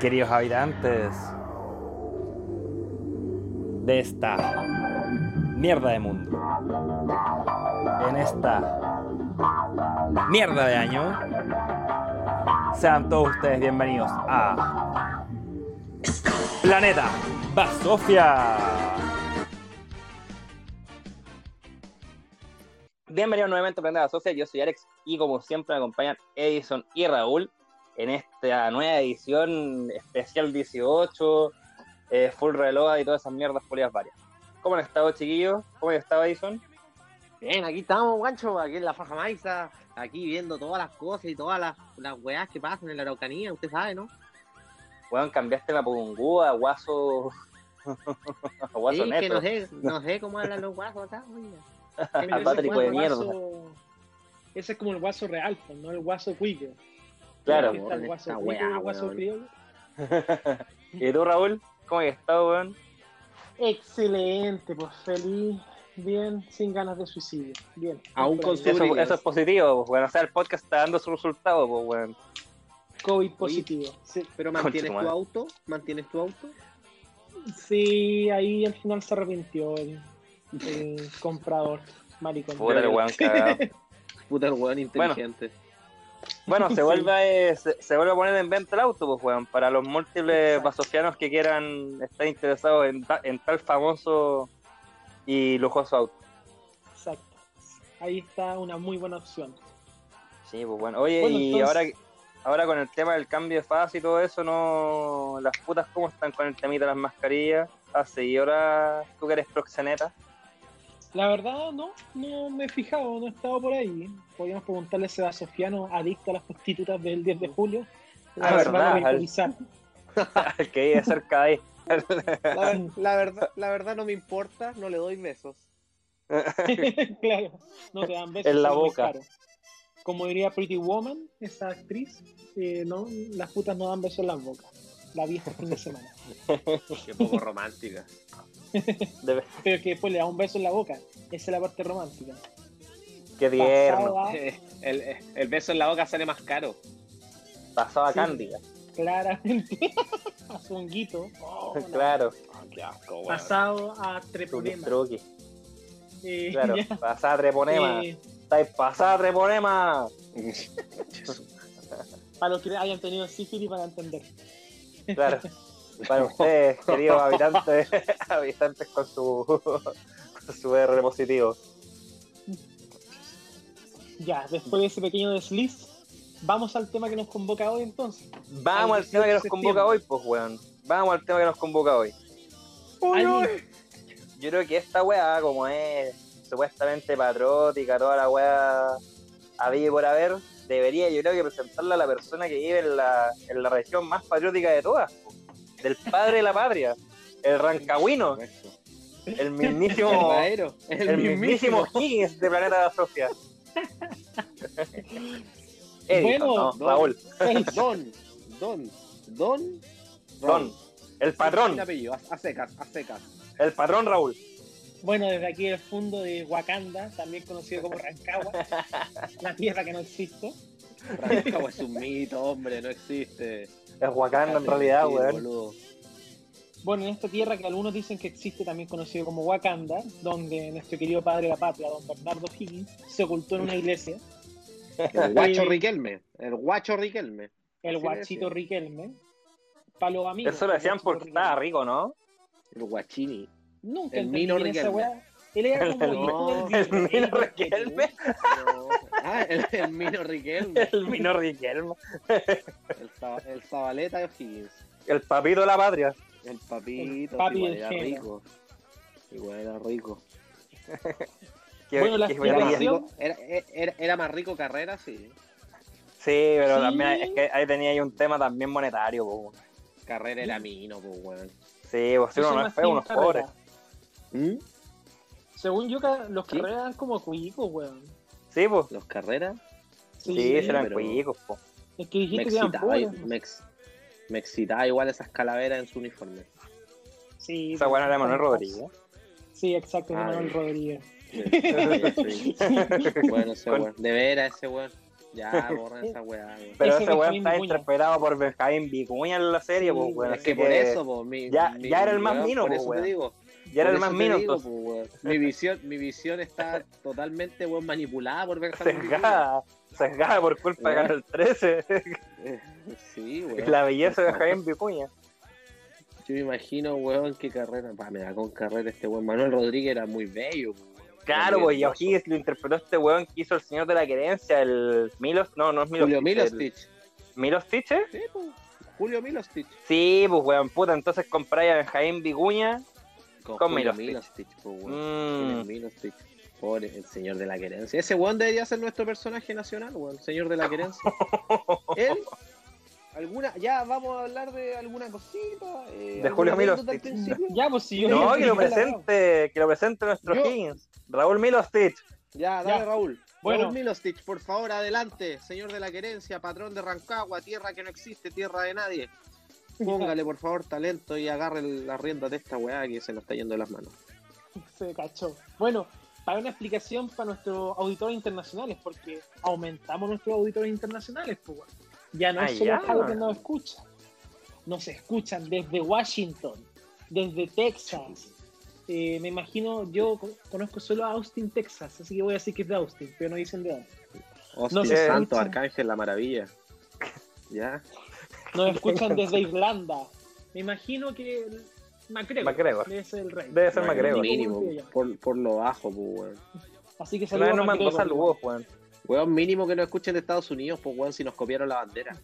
Queridos habitantes de esta mierda de mundo, en esta mierda de año, sean todos ustedes bienvenidos a Planeta Basofia. Bienvenidos nuevamente a Planeta Basofia, yo soy Alex y como siempre me acompañan Edison y Raúl en esta nueva edición especial 18, eh, full reloj y todas esas mierdas polias varias. ¿Cómo han estado, chiquillos? ¿Cómo han estado, Edison? Bien, aquí estamos, guancho, aquí en la Faja Maiza, aquí viendo todas las cosas y todas las, las weas que pasan en la Araucanía, usted sabe, ¿no? Weón, cambiaste la Pugungúa, guaso. guaso sí, neto. que no sé, no sé cómo hablan los guasos acá, Patrick de mierda. guaso- Ese es como el guaso real, pues, no el guaso cuico. Claro. Aquí está el guaso y el weá, guaso weón. criollo. ¿Y tú, Raúl? ¿Cómo has estado, weón? Excelente, pues feliz, bien, sin ganas de suicidio. Bien. Aún con Eso, eso es positivo, pues, weón. O sea, el podcast está dando su resultado, pues, weón. COVID positivo. Sí. Pero mantienes tu tu madre. auto, mantienes tu auto. sí, ahí al final se arrepintió el, el comprador, maricón. Puta el weón cagado. Puta el weón inteligente. Bueno, se Sí. vuelve, a, se, se vuelve a poner en venta el auto, pues, weón. Para los múltiples Exacto. basofianos que quieran estar interesados en, ta- en tal famoso y lujoso auto. Exacto. Ahí está una muy buena opción. Sí, pues bueno. Oye, Bueno, y entonces- ahora, ahora con el tema del cambio de fase y todo eso, no las putas cómo están con el temita de las mascarillas. Hace y ahora tú que eres proxeneta. La verdad, no, no me he fijado, no he estado por ahí. Podríamos preguntarle a ese Sofiano adicto a las prostitutas del 10 de julio. Ah, Se va a verdad. El que vive cerca ahí. La, la verdad, la verdad no me importa, no le doy besos. claro, no te dan besos. En la boca. Como diría Pretty Woman, esa actriz, eh, no, las putas no dan besos en las bocas. La vi este fin de semana. Qué poco romántica. De- Pero que después le da un beso en la boca. Esa es la parte romántica. Qué tierno. A, el, el beso en la boca sale más caro. Pasaba Sí. cándida. claramente a Zonguito. Oh, no. Claro. qué asco, weón. Pasado a Treponema. truqui. Eh, Claro. Pasada treponema. eh, Estáis pasada treponema. para los que hayan tenido sífilis para entender. Claro. Para ustedes, queridos habitantes, habitantes con su, con su R positivo. Ya, después de ese pequeño desliz, vamos al tema que nos convoca hoy entonces. Vamos Al al tema que 18 nos convoca hoy, pues, weón. Vamos al tema que nos convoca hoy. ¿Alguien- Yo creo que esta weá, como es supuestamente patriótica, toda la weá había por haber, debería yo creo que presentarla a la persona que vive en la, en la región más patriótica de todas. Del padre de la patria, el rancagüino, el mismísimo, Verdadero. el mismísimo Higgins de Planeta Sofía. Edison, Bueno, no, Raúl, El- Don, don, don, Don, el patrón, apellido, a, a secas, a secas. el patrón Raúl. Bueno, desde aquí el fondo de Wakanda, también conocido como Rancagua, la tierra que no existe. Rancagua es un mito, hombre, no existe. Es Wakanda en realidad, Sí, weón. Bueno, en esta tierra que algunos dicen que existe, también conocido como Wakanda, donde nuestro querido padre de la patria, don Bernardo Higgins, se ocultó en una iglesia, El guacho Riquelme, el guacho Riquelme. el guachito. Riquelme, para los amigos. Eso lo decían porque estaba rico, ¿no? El guachini. Nunca el entendí Mino esa Riquelme. weá. Él era como El- el Mino Riquelme. No. Ah, el, el Mino Riquelme. El Mino Riquelme. El, el Zabaleta de O'Higgins. El papito de la patria. El papito, El papi igual era género. rico. Igual era rico. Qué- Bueno, la explicación- rico, era, era, era más rico Carrera, sí. Sí, pero Sí. también es que ahí tenía ahí un tema también monetario, po. Carrera era mino, pues, weón. Sí, pues si uno no es feo, uno es pobre. ¿Mm? Según yo, los ¿Sí? carreras eran como cuicos, weón. Sí, pues. Los Carreras Sí, Sí, serán pero- cuicos, po. Es que me dijiste que eran excitaba, pobres. me, ex- me excitaba igual esas calaveras en su uniforme. Sí, Esa buena era Manuel Rodríguez. Sí, exacto, de Ah, Manuel. Rodríguez. Sí, bueno, ese Con- weón. De veras, ese weón. Ya, borren esa weá. Pero Ese ese weón está Vicuña. interpretado por Benjamín Vicuña en la serie, Sí, pues, weón. Es así que por eso, po, mi, ya- mi- ya era el más weón, mino, por po, eso weón. te digo. Ya era el más mino, digo, weón. Mi visión, mi visión está totalmente weón, manipulada por Benjamín Vicuña. Sesgada, sesgada por culpa de Weón. Canal 13. Eh, Sí, weón. la belleza de Benjamín Vicuña. Yo me imagino, weón, qué carrera. Pa, me da con carrera este weón. Manuel Rodríguez era muy bello, weón. Claro, pues, y. O'Higgins lo interpretó este weón que hizo el señor de la querencia, el Milos, no, no es Milos. Julio el- Milostich. ¿Milostich? eh? Sí, po. Julio Milostich. Sí, pues weón, puta, entonces compráis a Benjamín Vicuña. Con, Con. Julio Mm. Pobre, el señor de la querencia. Ese weón debería ser nuestro personaje nacional, weón. Señor de la querencia. Él. ¿Alguna, ya vamos a hablar de alguna cosita. eh, De Julio ¿alguna anécdota al Milostich. principio? Ya, pues si yo. no, que lo presente, que lo presente nuestro Yo- Higgins. Raúl Milostich. Ya, dale, Ya. Raúl. Bueno. Raúl Milostich, por favor, adelante. Señor de la querencia, patrón de Rancagua, tierra que no existe, tierra de nadie. Póngale, por favor, talento y agarre la rienda de esta weá que se nos está yendo de las manos. Se cachó. Bueno, para una explicación para nuestros auditores internacionales, porque aumentamos nuestros auditores internacionales, pues, weón. Ya no Ah, es solo ya. Jalo que nos escucha. Nos escuchan desde Washington, desde Texas. Eh, me imagino, yo co- conozco solo a Austin, Texas, así que voy a decir que es de Austin, pero no dicen de dónde. Se santo. Arcángel, la maravilla. Ya. Nos escuchan desde Irlanda. Me imagino que MacGregor, MacGregor. debe ser el rey. Debe ser No, MacGregor. Mínimo, que por, por lo bajo, pues, weón. Así que saludos nos mandó saludos, weón. Weón, mínimo que nos escuchen de Estados Unidos, pues, weón, si nos copiaron la bandera.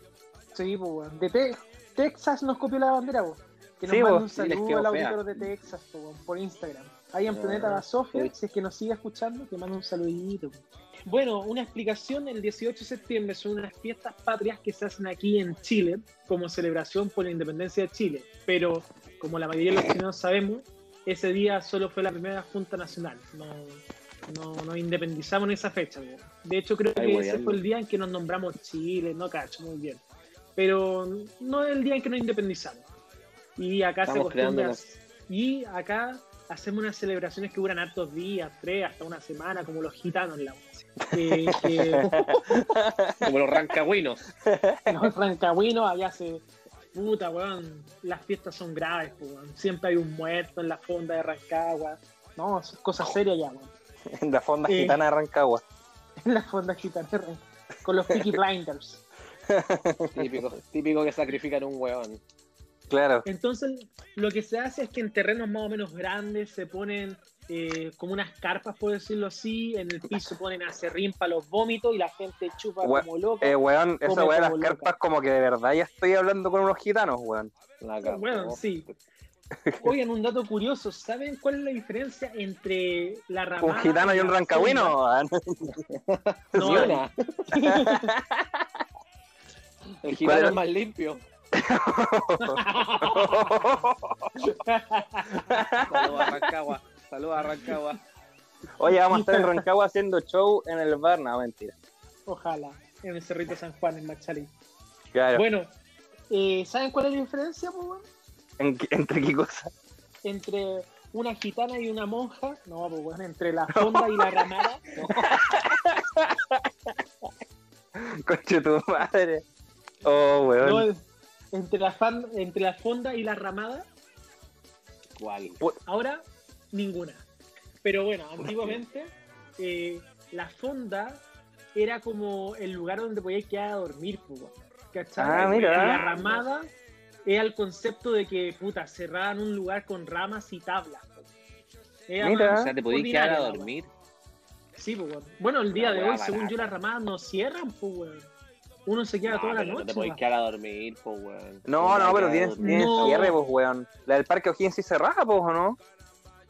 Sí, pues, weón. De Te- Texas nos copió la bandera, weón. Que nos Sí, manda un saludo al auditor de Texas, pues, weón, por Instagram. Ahí en Ah, Planeta sí. si es que nos sigue escuchando, te mando un saludito. weón. Bueno, una explicación, el 18 de septiembre son unas fiestas patrias que se hacen aquí en Chile como celebración por la independencia de Chile, pero como la mayoría de los chilenos sabemos, ese día solo fue la primera Junta Nacional, no, no nos independizamos en esa fecha. De hecho, creo Ay, que ese fue el día en que nos nombramos Chile, no cacho, muy bien. Pero no es el día en que nos independizamos. Y acá Estamos se acostumbra. Y acá hacemos unas celebraciones que duran hartos días, tres, hasta una semana, como los gitanos en la que, que Como los rancagüinos. los rancagüinos allá se. Puta, weón. Las fiestas son graves, weón. Siempre hay un muerto en la fonda de Rancagua. No, es cosa seria ya, weón. En la fonda Sí. gitana de Rancagua. En la fonda gitana de Rancagua. Con los Peaky Blinders. Típico, típico que sacrifican un weón. Claro. Entonces, lo que se hace es que en terrenos más o menos grandes se ponen eh, como unas carpas, por decirlo así. En el piso ponen acerrín para los vómitos y la gente chupa We- como loca. Eh, weón, esa weá de las loca. carpas como que de verdad ya estoy hablando con unos gitanos, weón. Bueno, sí. Oigan, un dato curioso. ¿Saben cuál es la diferencia entre la ramada Un gitano y un la rancagüino. No, una. El ¿Cuál gitano es más limpio. Saludos a Rancagua. Saludos a Rancagua. Oye, vamos a estar en Rancagua haciendo show en el bar. No, mentira. Ojalá, en el Cerrito San Juan, en Machalí. Claro. Bueno, eh, ¿saben cuál es la diferencia, qué- ¿Entre qué cosa? Entre una gitana y una monja. No, pues bueno, entre la fonda y la ramada. Conche tu madre. Oh, weón. No, entre, la fan- entre la fonda y la ramada. ¿Cuál? Ahora, ninguna. Pero bueno, antiguamente eh, la fonda era como el lugar donde podías quedar a dormir, pues. ¿cachai? Ah, mira. Y la ramada era el concepto de que, puta, cerraban un lugar con ramas y tablas. pues. Era Mira. más O sea, te podías quedar a dormir. Sí, pues. Bueno, el día Una de hoy, según yo, las ramadas no cierran, pues. Uno se queda No, toda la pero no noche. te weón. quedar a dormir, po, weón. No, no, pero tienes, tienes tienes No. cierre, pues, weón. La del Parque O'Higgins sí cerrada, pues, ¿o no?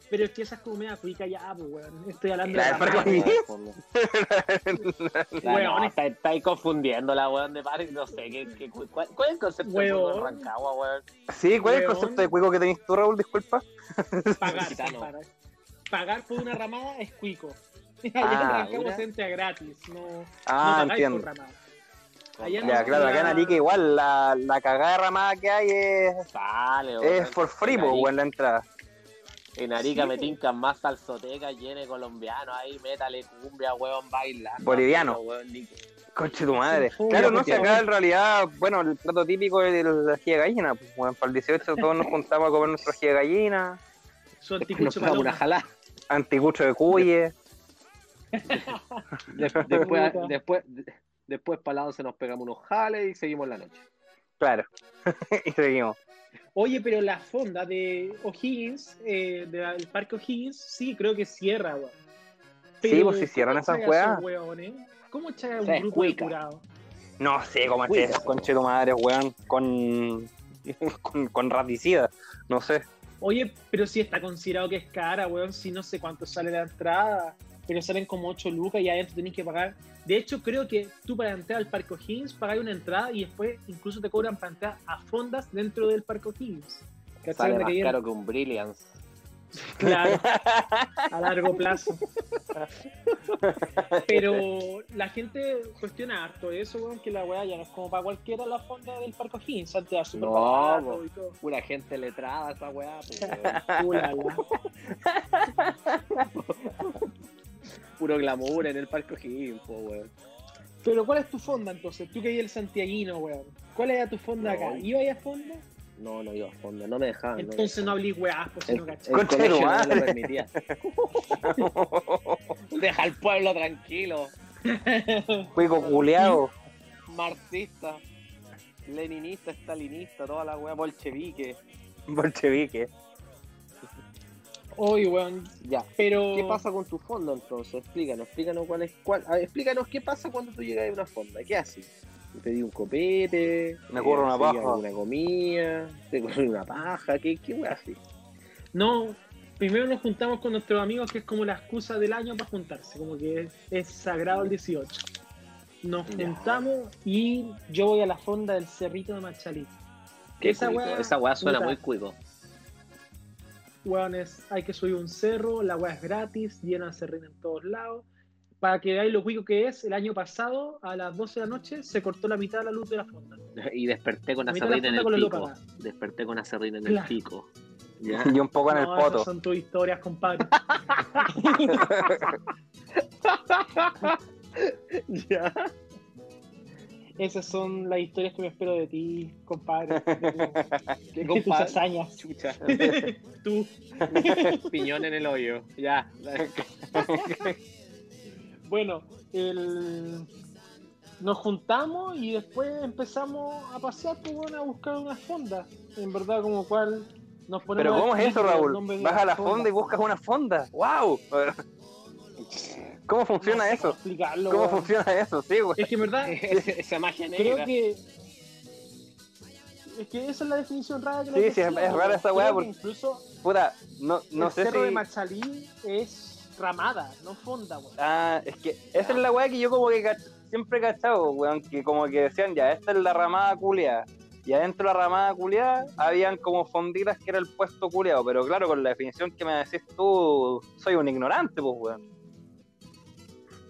Pero es que esa es como media cuica ya, pues, weón. Estoy hablando La de del Parque. O'Higgins. Weón. No, está- estáis confundiendo la weón de parque, no sé, ¿qué, qué, cuál, cuál es el concepto de Weón. en Rancagua, weón? Sí, ¿cuál es el concepto de cuico que tenés tú, Raúl? Disculpa. Pagar, pagar. Pagar por una ramada es cuico. Allá Ah, en Rancagua se entra gratis, no, Ah, no pagáis entiendo. por ramada. Allá Ya, no- claro, acá en Arica igual la, la cagada ramada que hay es, Vale, es for free, En pues, la entrada. En Arica Sí, me tincan más salsoteca, llene colombiano ahí, métale cumbia, weón, bailando. Boliviano. Weón, ni- Conche tu madre. Sí, Claro, no sé, acá en realidad, bueno, el plato típico es la de gallina. Pues, bueno, para el 18 todos nos juntamos a comer nuestra de gallina, Su anticucho una anticucho de cuye. De- después, después, después para lado se nos pegamos unos jales y seguimos la noche. Claro. y seguimos. Oye, pero la fonda de O'Higgins, eh, del parque O'Higgins, sí, creo que cierra, weón. Sí, pues, si cierran ¿cómo esas weas. esos? ¿Cómo echar a un grupo de curados? No sé cómo Uy, es eso, conche tu madre, weón, con, con, con raticida. No sé. Oye, pero si está considerado que es cara, weón, si no sé cuánto sale la entrada, pero salen como 8 lucas y adentro tenés que pagar. De hecho, creo que tú para entrar al Parque O'Higgins pagas una entrada y después incluso te cobran para entrar a fondas dentro del Parque O'Higgins. Sale más que caro que un Brilliance. Claro, a largo plazo. Pero la gente cuestiona harto eso, weón, que la weá ya no es como para cualquiera la fonda del Parque O'Higgins, antes era súper No, y todo. Pura gente letrada esa weá. pues, weón. Puro glamour en el parque O'Higgins, po, weón. Pero ¿cuál es tu fonda entonces? Tú que eres el santiaguino, weón. ¿Cuál era tu fonda No. acá? ¿Ibas a fonda? No, no iba a fondo, no me dejaban. no Entonces no dejaban. hablís weás, pues si no cachai. el colegio no lo permitía. Deja al pueblo tranquilo. Cuico culeado. Marxista, leninista, stalinista, toda la weá bolchevique. Bolchevique. Oye, weón, Ya. pero... ¿Qué pasa con tu fondo entonces? Explícanos, explícanos cuál es cuál. a ver, explícanos qué pasa cuando tú llegas a una fonda. ¿Qué haces? ¿Te pedí un copete? Me corro una ¿Te paja. Una comida, te corre una paja, ¿qué, qué weá así? No, primero nos juntamos con nuestros amigos, que es como la excusa del año para juntarse, como que es, es sagrado el 18. Nos Ya. juntamos y yo voy a la fonda del Cerrito de Machalí. Qué Esa weá, esa weá suena puta. muy cuico. Weones, hay que subir un cerro, la weá es gratis, llena de serrín en todos lados. Para que veáis lo cuico que es, el año pasado, a las 12 de la noche, se cortó la mitad de la luz de la fonda. Y desperté con acerrín en el con pico. Desperté con acerrín en Claro. el pico. Y un poco en el No, poto. son tus historias, compadre. ya. Esas son las historias que me espero de ti, compadre. ¿Qué De tus hazañas. Chucha. Tú. Piñón en el hoyo. Ya. Bueno, el... nos juntamos y después empezamos a pasear, pues, bueno, a buscar una fonda. En verdad, como cual nos ponemos Pero ¿cómo es eso, Raúl? Vas a la fonda. fonda y buscas una fonda. ¡Wow! ¿Cómo funciona No sé eso? cómo explicarlo, ¿Cómo weón. funciona eso? Sí, güey. Es que en verdad, Esa magia creo negra. que. Es que esa es la definición rara que Sí, sí, es- decía, es rara weón. esa weá Creo que porque- Incluso Puta, no, no el sé cerro si... de Machalí es ramada, no fonda, weón. Ah, es que esa es la weá que yo como que cach- siempre he cachado, weón, que como que decían, ya, esta es la ramada culeada. Y adentro de la ramada culeada habían como fonditas que era el puesto culeado, pero claro, con la definición que me decís tú, soy un ignorante, pues, weón.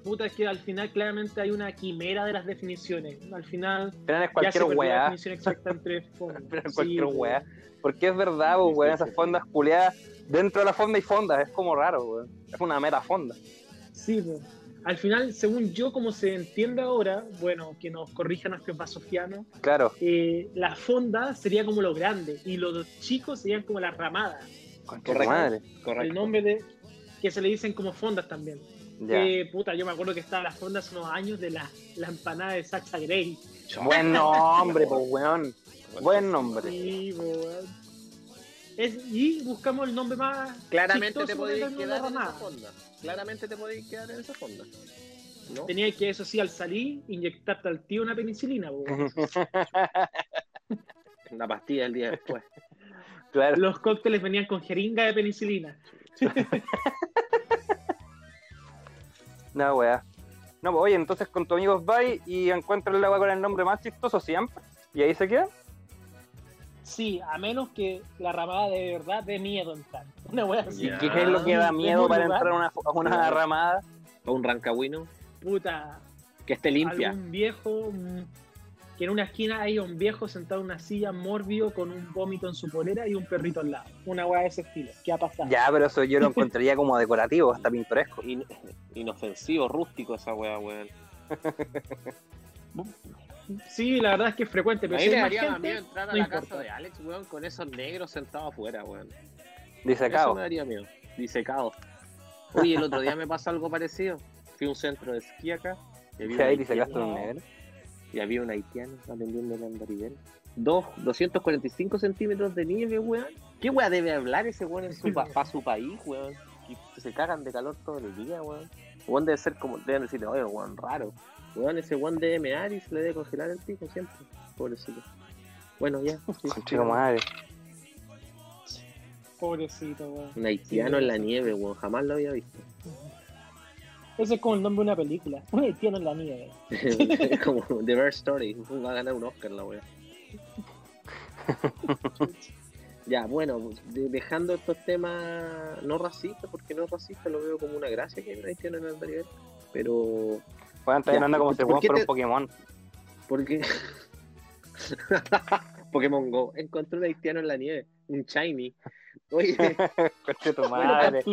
Puta, es que al final claramente hay una quimera de las definiciones. Al final Pero es ya se cualquier perdió la weá, definición exacta entre fondas. pero es Sí, cualquier weón. weá. Porque es verdad, Sí, weón, sí, esas sí. fondas culeadas, dentro de la fonda hay fondas, es como raro, weón. Es una mera fonda. Sí, al final, según yo, como se entiende ahora, bueno, que nos corrija nuestro pasofiano, Claro, eh, la fonda sería como lo grande y los chicos serían como las ramadas. tu Correcto. madre. Correcto. El nombre de que se le dicen como fondas también. Ya. Eh, puta, yo me acuerdo que estaba las fondas hace unos años de la, la empanada de Sacha Grey. Buen nombre, pues, weón. Buen nombre. Sí, weón. Es, y buscamos el nombre más. Claramente te podéis quedar en esa fonda. Claramente te podéis quedar en esa fonda. ¿No? Tenía que, eso sí, al salir, inyectarte al tío una penicilina. Una pastilla el día después. claro. Los cócteles venían con jeringa de penicilina. No, weá. No, pues, oye, entonces con tu amigo vais y encuentran el agua con el nombre más chistoso siempre. Y ahí se queda. Sí, a menos que la ramada de verdad dé miedo entrar. Una wea así. Ya. ¿Qué es lo que da miedo un para lugar, entrar a una, a una Claro. ramada? O un rancagüino Puta, que esté limpia. algún viejo que en una esquina hay un viejo sentado en una silla mórbido con un vómito en su polera y un perrito al lado. Una weá de ese estilo. ¿Qué ha pasado? Ya, pero eso yo lo encontraría como decorativo, hasta pintoresco. In- inofensivo, rústico esa weá, weón. Sí, la verdad es que es frecuente, pero si me daría gente, miedo entrar a no la importa. casa de Alex, weón, con esos negros sentados afuera, weón. Dice Eso me daría miedo. Disecado. Oye, el otro día me pasó algo parecido. Fui a un centro de esquí acá. Un ahí Castro un negro. Y había un haitiano atendiendo el andarivel. Dos, 245 centímetros de nieve, weón. ¿Qué weón debe hablar ese weón en su, pa- pa' su país, weón? Que se cagan de calor todo el día, weón. Weón debe ser como, deben decirle, oye, weón, raro. Weón, ese weón debe mear y se le debe congelar el pico siempre. Pobrecito. Bueno, ya. sí, Conchito madre. Pobrecito, weón. Un haitiano en la nieve, weón. Jamás lo había visto. Ese es como el nombre de una película. Un haitiano en la nieve. es como The Bear Story. Va a ganar un Oscar la wea. ya, bueno, de- dejando estos temas no racistas, porque no racista lo veo como una gracia que hay en el nivel. Pero, Pueden estar hablando como ¿por si fuera un Pokémon. porque. Pokémon Go. Encontré un haitiano en la nieve. Un shiny. Oye, Conchito Lo madre.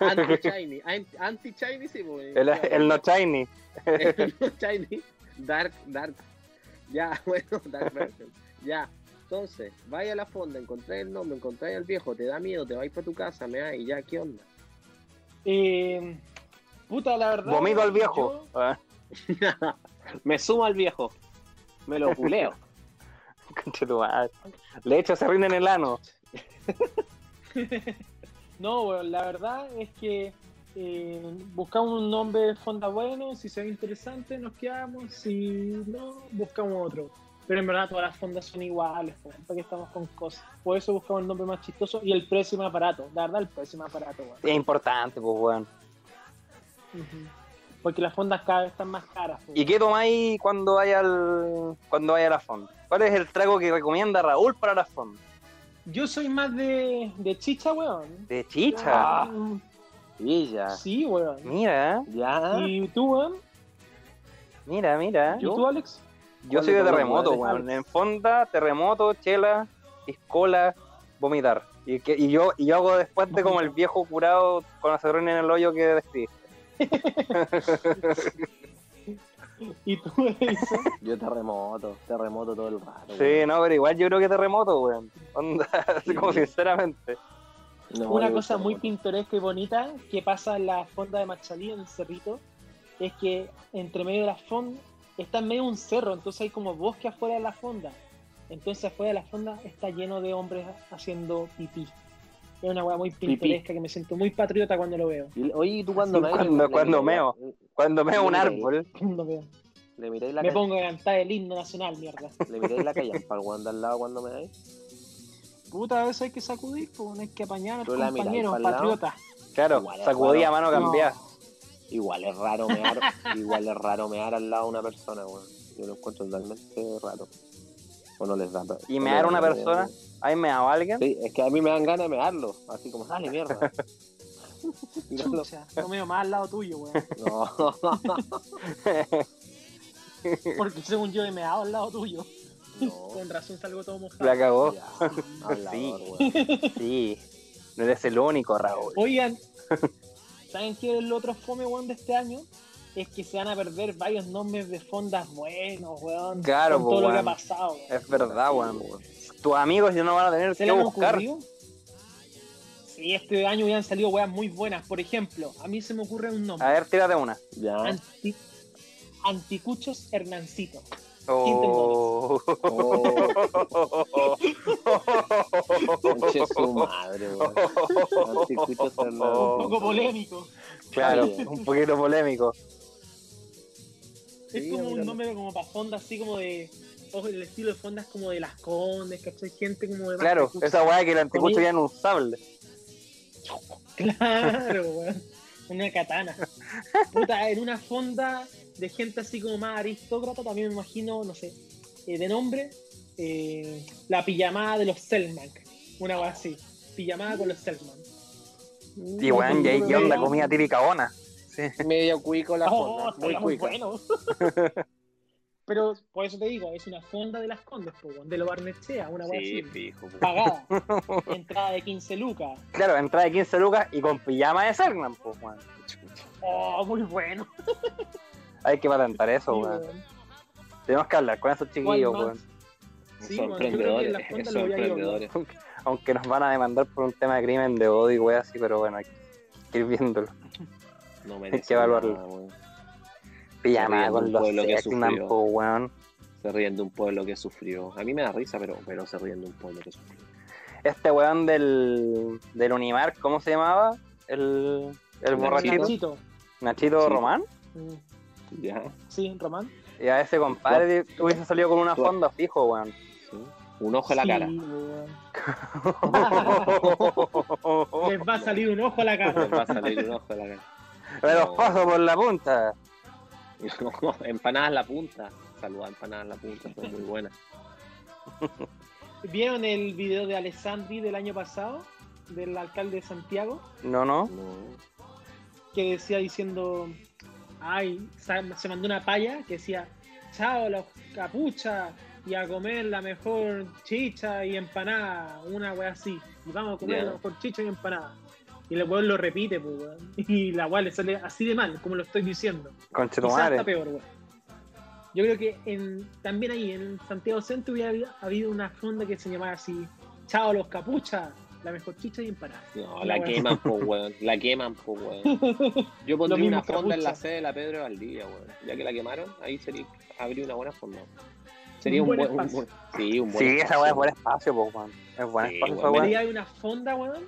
anti-shiny. An- Anti-shiny, sí, pues. El, el no shiny. El no shiny. Dark, dark. Ya, bueno, dark version. Ya. Entonces, vaya a la fonda, encontráis el nombre, encontráis al viejo, te da miedo, te vais para tu casa, me da y ya, ¿qué onda? Eh, puta, la verdad. Vomito al viejo. yo- Ah, me sumo al viejo. Me lo culeo. Le echo ese en el ano. No, weón, la verdad es que eh, buscamos un nombre de fonda bueno, si se ve interesante nos quedamos, si no, buscamos otro. Pero en verdad todas las fondas son iguales, ¿para qué estamos con cosas? Por eso buscamos el nombre más chistoso y el precio más barato. La verdad, el precio más barato, weón. Es importante, pues, weón. Ujú. Porque las fondas cada vez están más caras. weón. ¿Y qué tomáis cuando vaya al cuando vaya a la fonda? ¿Cuál es el trago que recomienda Raúl para la fonda? Yo soy más de, de chicha, weón. De chicha. Mm, Y ya. Sí, weón. Mira, Ya. ¿Y tú, weón? mira, mira. ¿Y tú, Alex? Yo soy de ¿Cuál de terremoto, weón. En fonda, terremoto, chela, piscola, vomitar. Y, que, y yo y yo hago después de como el viejo curado con acerrín en el hoyo que describí. ¿Y tú, Elisa? Yo terremoto, terremoto todo el rato. Sí, no, pero igual yo creo que terremoto, weón. Onda, así como sinceramente. No, Una cosa muy pintoresca y bonita que pasa en la fonda de Machalí, en el cerrito, es que entre medio de la fonda está en medio de un cerro, entonces hay como bosque afuera de la fonda. Entonces afuera de la fonda está lleno de hombres haciendo pipí. Es una weá muy pintoresca que me siento muy patriota cuando lo veo. Y- Oye, ¿y tú cuando me cuando- cuando meo. Cuando veo un árbol, Cuando veo. Le miráis la, Me pongo a cantar el himno nacional, mierda. le miráis la callampa al weón de al lado cuando me dais. Puta, a veces hay que sacudir, pues hay que apañar a lado. patriotas. claro, sacudí a mano No. cambiada. Igual es raro mear, igual es raro mear al lado de una persona, weón. Yo lo encuentro totalmente raro. O no les da. ¿Y mear les una persona? ¿Ahí me hago alguien? Sí, es que a mí me dan ganas de mearlo. Así como, dale mierda. Míralo. Chucha, no me veo más al lado tuyo, weón. No. Porque según yo he meado al lado tuyo. No. Con razón salgo todo mojado. La cagó. Ya, hablador, Sí. Sí. No eres el único, Raúl. Oigan, ¿saben qué es el otro fome, weón, de este año? Es que se van a perder varios nombres de fondas buenos, weón. Claro, con po, todo lo que ha weón. pasado. weón. Es verdad, weón. Tus amigos ya no van a tener ¿Se que le buscar. ocurrido? Sí, este año ya han salido weas muy buenas. Por ejemplo, a mí se me ocurre un nombre. A ver, tírate una. Ya. Anti- Anticuchos Hernancito. Oh. Conche su madre, weón. Anticuchos Un Hernández. poco polémico. Claro, un poquito polémico. Es Sí, como un nombre como para fondas así como de. Ojo, el estilo de fondas como de las condes, ¿cachai? Gente como de. Claro, esa weá que el anticucho ya no usable. Claro, weón. Una katana. Puta, en una fonda de gente así como más aristócrata, también me imagino, no sé, eh, de nombre, eh, la pijamada de los Selman. Una cosa así. Pijamada con los Selman. Y weón, y ahí qué onda, comida típica bona. Sí. Medio cuico la Oh, fonda. estaría Muy muy bueno. Pero por eso te digo, es una fonda de las condes, weón, de lo Barnechea, una Sí, así. fijo. po. Pagada. Entrada de 15 lucas. Claro, entrada de 15 lucas y con pijama de Cernan, pues, weón. Oh, muy bueno. Hay que patentar eso, Sí, weón. weón. Tenemos que hablar con esos chiquillos, ¿Cuál weón. Son emprendedores, son. Aunque nos van a demandar por un tema de crimen de odio y weón así, pero bueno, hay que ir viéndolo. No Hay merece que evaluarlo. Pijamada con un los pueblo que Segnan, sufrió. po, weón. Se ríen de un pueblo que sufrió. A mí me da risa, pero, pero se ríen de un pueblo que sufrió. Este weón del, del Unimar, ¿cómo se llamaba? El, el borrachito. Nachito. Nachito Sí. Román. Mm, Ya, Sí, Román. Y a ese compadre hubiese salido con una Tú- fonda fijo, weón. sí. Un ojo en la Sí, cara. Les va a salir un ojo a la Les cara. va a salir un ojo en la cara. Me los paso por la punta. empanadas en la punta. Saluda empanadas en la punta, son muy buenas. ¿Vieron el video de Alessandri del año pasado? Del alcalde de Santiago. No, no. No. que decía diciendo, ay, se mandó una palla que decía, chao los capuchas y a comer la mejor chicha y empanada, una wea así, y vamos a comer la mejor chicha y empanada. Y el weón lo repite, pues, weón. Y la weá le sale así de mal, como lo estoy diciendo. Conche tu Quizás madre. está peor, weón. Yo creo que en, también ahí, en Santiago Centro, hubiera habido, habido una fonda que se llamaba así, chao los capuchas, la mejor chicha y empanada. No, La queman, po, weón. La queman, po, weón. Yo pondría una fonda en la sede de la Pedro de Valdivia, weón. Ya que la quemaron, ahí sería, habría una buena fonda. Sería Un un, buen buen, un espacio. buen- Sí, un buen Sí, esa weá es buen weón. espacio, po, weón. Es buen Sí, espacio weón. haber una fonda, weón,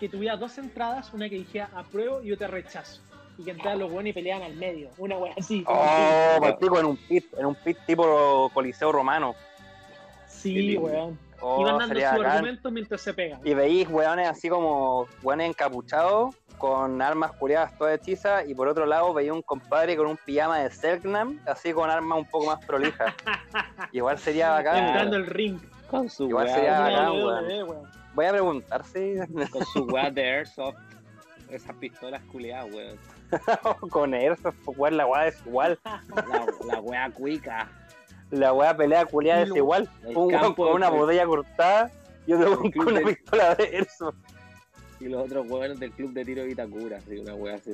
que tuviera dos entradas, una que dijera apruebo y otra rechazo. Y que entraran los buenos y peleaban al medio. Una wea así. Oh, así. palpico en un pit, en un pit tipo Coliseo Romano. Sí, weón. Oh, Iban dando sus bacán. argumentos mientras se pegan. Y veis weones así como weones encapuchados con armas curiadas todas hechizas y por otro lado veía un compadre con un pijama de Selknam así con armas un poco más prolijas. Igual sería bacán. Entrando al ring. Con su Igual sería bacán, weón. Voy a preguntar si con su weá de Airsoft. Esas pistolas culeadas, weón. con eso, weón, la weá es igual. La, la weá cuica. La weá pelea culiada es igual. Un weón con una botella cortada y otro weón con una pistola de eso. Y los otros weones del club de tiro de Vitacura, así, una weá así.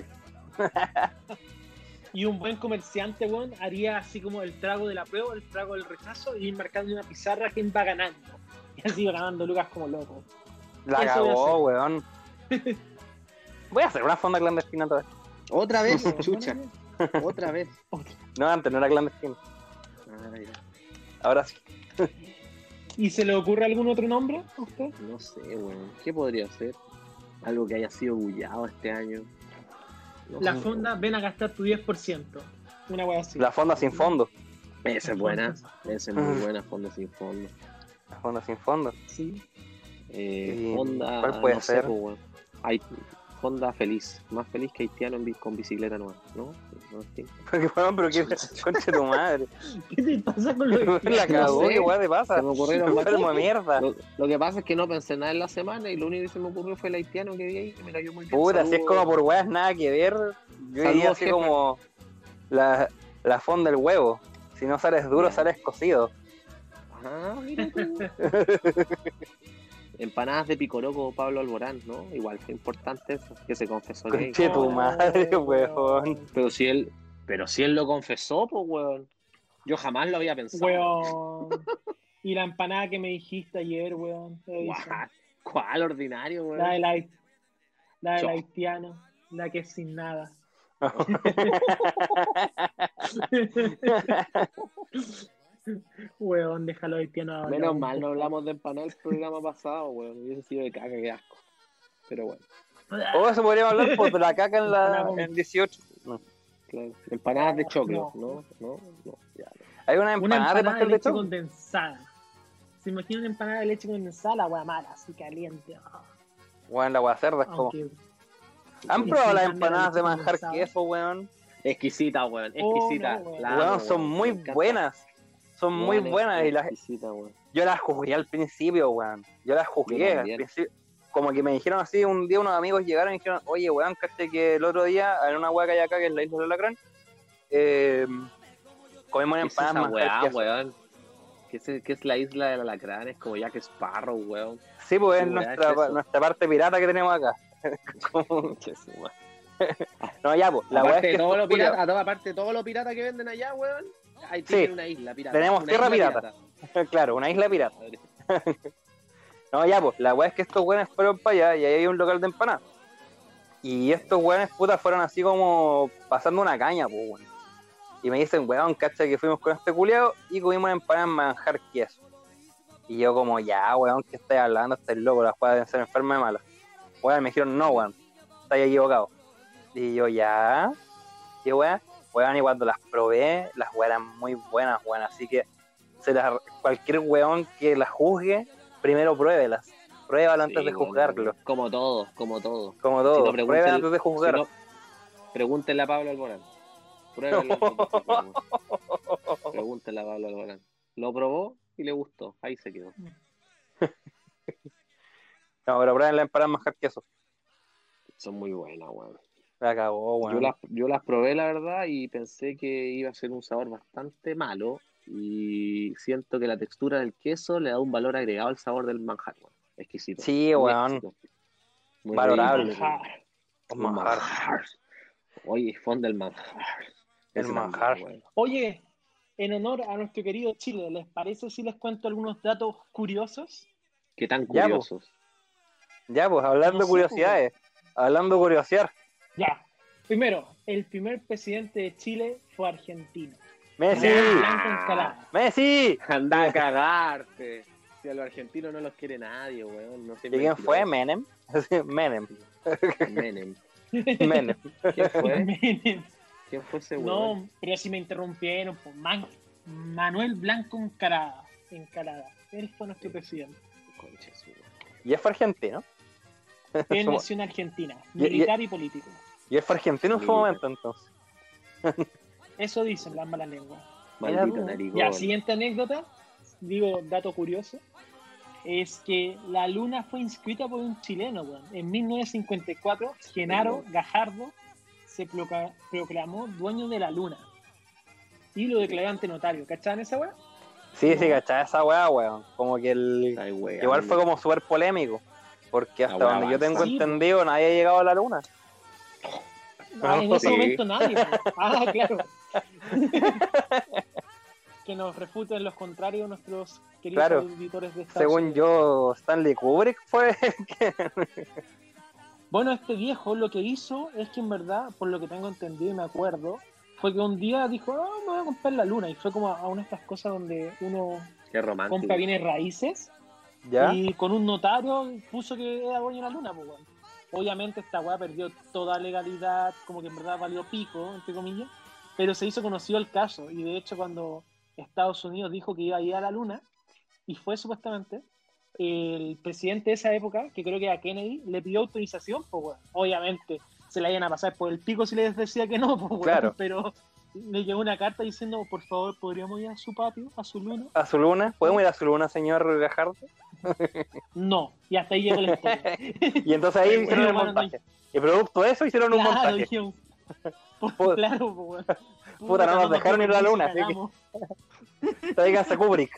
Y un buen comerciante, weón, haría así como el trago de la prueba, el trago del rechazo y ir marcando en una pizarra quién va ganando. Y así va ganando Lucas como loco. La cagó, weón. Voy a hacer una fonda clandestina otra vez. Otra vez, chucha. Otra vez. No, antes no era clandestina. Ah, ya. Ahora sí. ¿Y se le ocurre algún otro nombre a usted? No sé, weón. ¿Qué podría ser? Algo que haya sido bullado este año. No La fonda, ven a gastar tu 10%. Una wea así. La fonda sin fondo. Esa es buena. Esa es muy buena, fondo sin fondo. La fonda sin fondo. Sí. Eh, Honda, ¿cuál puede no sé, ser? pues. Hay Honda feliz, más feliz que haitiano en con bicicleta nueva, ¿no? No, sí. Porque, weón, pero qué conche tu madre. ¿Qué te pasa con los La cagó, sé. qué te pasa. Se me ocurrieron más- mierda. Lo, lo que pasa es que no pensé nada en la semana y lo único que se me ocurrió fue el haitiano que vi ahí que me cayó muy bien. Puta, si es como por weas nada que ver. Yo diría así jefe. como la, la fonda del huevo. Si no sales duro, sales cocido. Ah, mira tú. Empanadas de picoroco Pablo Alborán, ¿no? Igual fue importante eso, que se confesó gay. Conche tu madre, weón. Pero si él, pero si él lo confesó, pues weón. Yo jamás lo había pensado. Weón. Y la empanada que me dijiste ayer, weón. ¿Cuál ordinario, weón? La del, hait- la del haitiano. La que es sin nada. weón, déjalo haitiano ahora. Menos mal, no hablamos de empanadas el programa pasado, weón. Hubiese sido de caca, qué asco. Pero bueno, O eso podríamos hablar por la caca en la Empanada en 18. No. claro. Empanadas de choclo, No. ¿no? No, no, ya. Hay una empanada de empanada de pastel de leche choclo. condensada. ¿Se imagina una empanada de leche condensada? La mala, así caliente. ah. Weón, la wea cerda es como. Aunque ¿Han Sí, probado sí, las empanadas de manjar queso, weón? Exquisita, weón. Oh, Exquisita. no, weón. La amo, Weón, son muy buenas. Son muy es buenas y las, yo las juzgué al principio, weón. Yo las juzgué Yo al principio. Como que me dijeron así, un día unos amigos llegaron y dijeron, oye, weón, caché que el otro día, en una hueá que hay acá, que es la isla del Alacrán, eh, comimos ¿Qué es empanadas queso. weón? ¿Qué es, qué es la isla del alacrán? Es como Jack Sparrow, weón. Sí, pues es ¿Qué weá nuestra, es nuestra parte pirata que tenemos acá. Como- no, ya, pues, la weá es Aparte, que piratas, a toda parte, todos los piratas que venden allá, weón, ahí Sí. una isla pirata. Tenemos una tierra pirata. claro, una isla pirata. No, ya, pues, la weá es que estos weones fueron para allá y ahí hay un local de empanadas. Y estos weones, puta, fueron así como pasando una caña, pues, weón. Y me dicen, weón, cacha que fuimos con este culiado y comimos empanadas en manjar queso. Y yo como, ya, weón, ¿qué estáis hablando? Estáis loco, las weas deben ser enfermas de malas. Weón, me dijeron, no, weón, estáis equivocados. Y yo, ya, ¿qué weón? Weón, y cuando las probé, las weas eran muy buenas, weón, así que se las, cualquier weón que las juzgue, primero pruébelas. Pruébalo antes de juzgarlo. Como todo, como todo. Como todo, no, pruébalo antes de juzgar. Si no, pregúntenle a Pablo Alborán. De juzgarlo. Pregúntenle a Pablo Alborán. Lo probó y le gustó. Ahí se quedó. No, pero prueben la empanada manjar queso. Son muy buenas, weón. La cagó, weón. Yo las, yo las probé, la verdad, y pensé que iba a ser un sabor bastante malo. Y siento que la textura del queso le da un valor agregado al sabor del manjar, weón. Exquisito. Sí, weón. Muy Valorable. Manjar. Manjar. manjar. Oye, fonda el manjar. El manjar. Oye, en honor a nuestro querido Chile, ¿les parece si les cuento algunos datos curiosos? Qué tan Ya, curiosos. Ya, pues, hablando No sé, curiosidades. Hablando de curiosear. Ya. Primero, el primer presidente de Chile fue argentino. Messi. Manuel Blanco Encalada. Messi. Anda a cagarte. Si a los argentinos no los quiere nadie, weón. No sé ¿Y quién fue? Menem. Menem. Menem. Menem. ¿Quién fue? Menem. ¿Quién fue ese weón? No, pero si me interrumpieron, pues, Man- Manuel Blanco Encalada. Encalada. Él fue nuestro presidente. Concha. Y él fue argentino. Él nació en Argentina, Y- y- militar y político. Y él fue argentino en su momento, entonces. Eso dicen las malas lenguas. Maldito narigón. Ya, siguiente anécdota, digo, dato curioso, es que la luna fue inscrita por un chileno, weón. En 1954, Genaro Gajardo se proca- proclamó dueño de la luna. Y lo declaró ante notario. ¿Cachaban esa weá? Sí, sí, No. cachai esa weá, weón. Como que el. Ay. Igual fue como súper polémico. Porque hasta donde yo tengo entendido, nadie ha llegado a la luna. En ese Sí. momento nadie. weón. Ah, claro. que nos refuten los contrarios nuestros queridos Claro. auditores de Estados Según Unidos. yo, Stanley Kubrick fue. Bueno, este viejo lo que hizo es que en verdad, por lo que tengo entendido y me acuerdo, fue que un día dijo, ah, me voy a comprar la luna. Y fue como a una de estas cosas donde uno compra bienes raíces ¿Ya? y con un notario puso que era dueño de la luna. Pues. Obviamente esta weá perdió toda legalidad, como que en verdad valió pico, entre comillas, pero se hizo conocido el caso. Y de hecho cuando Estados Unidos dijo que iba a ir a la luna, y fue supuestamente, el presidente de esa época, que creo que era Kennedy, le pidió autorización, pues. Obviamente se la iban a pasar por el pico si les decía que no, pues. Claro. Pero le llegó una carta diciendo, por favor, ¿podríamos ir a su patio, a su luna? ¿A su luna? ¿Podemos ir a su luna, señor Gajardo? No, y hasta ahí llegó la historia. Y entonces ahí Bueno, hicieron el bueno, no hay- montaje. Y producto de eso hicieron un Claro, montaje. por- claro, weón. Puta, no nos dejaron ir a la luna, así que- cagamos. Tráiganse Kubrick.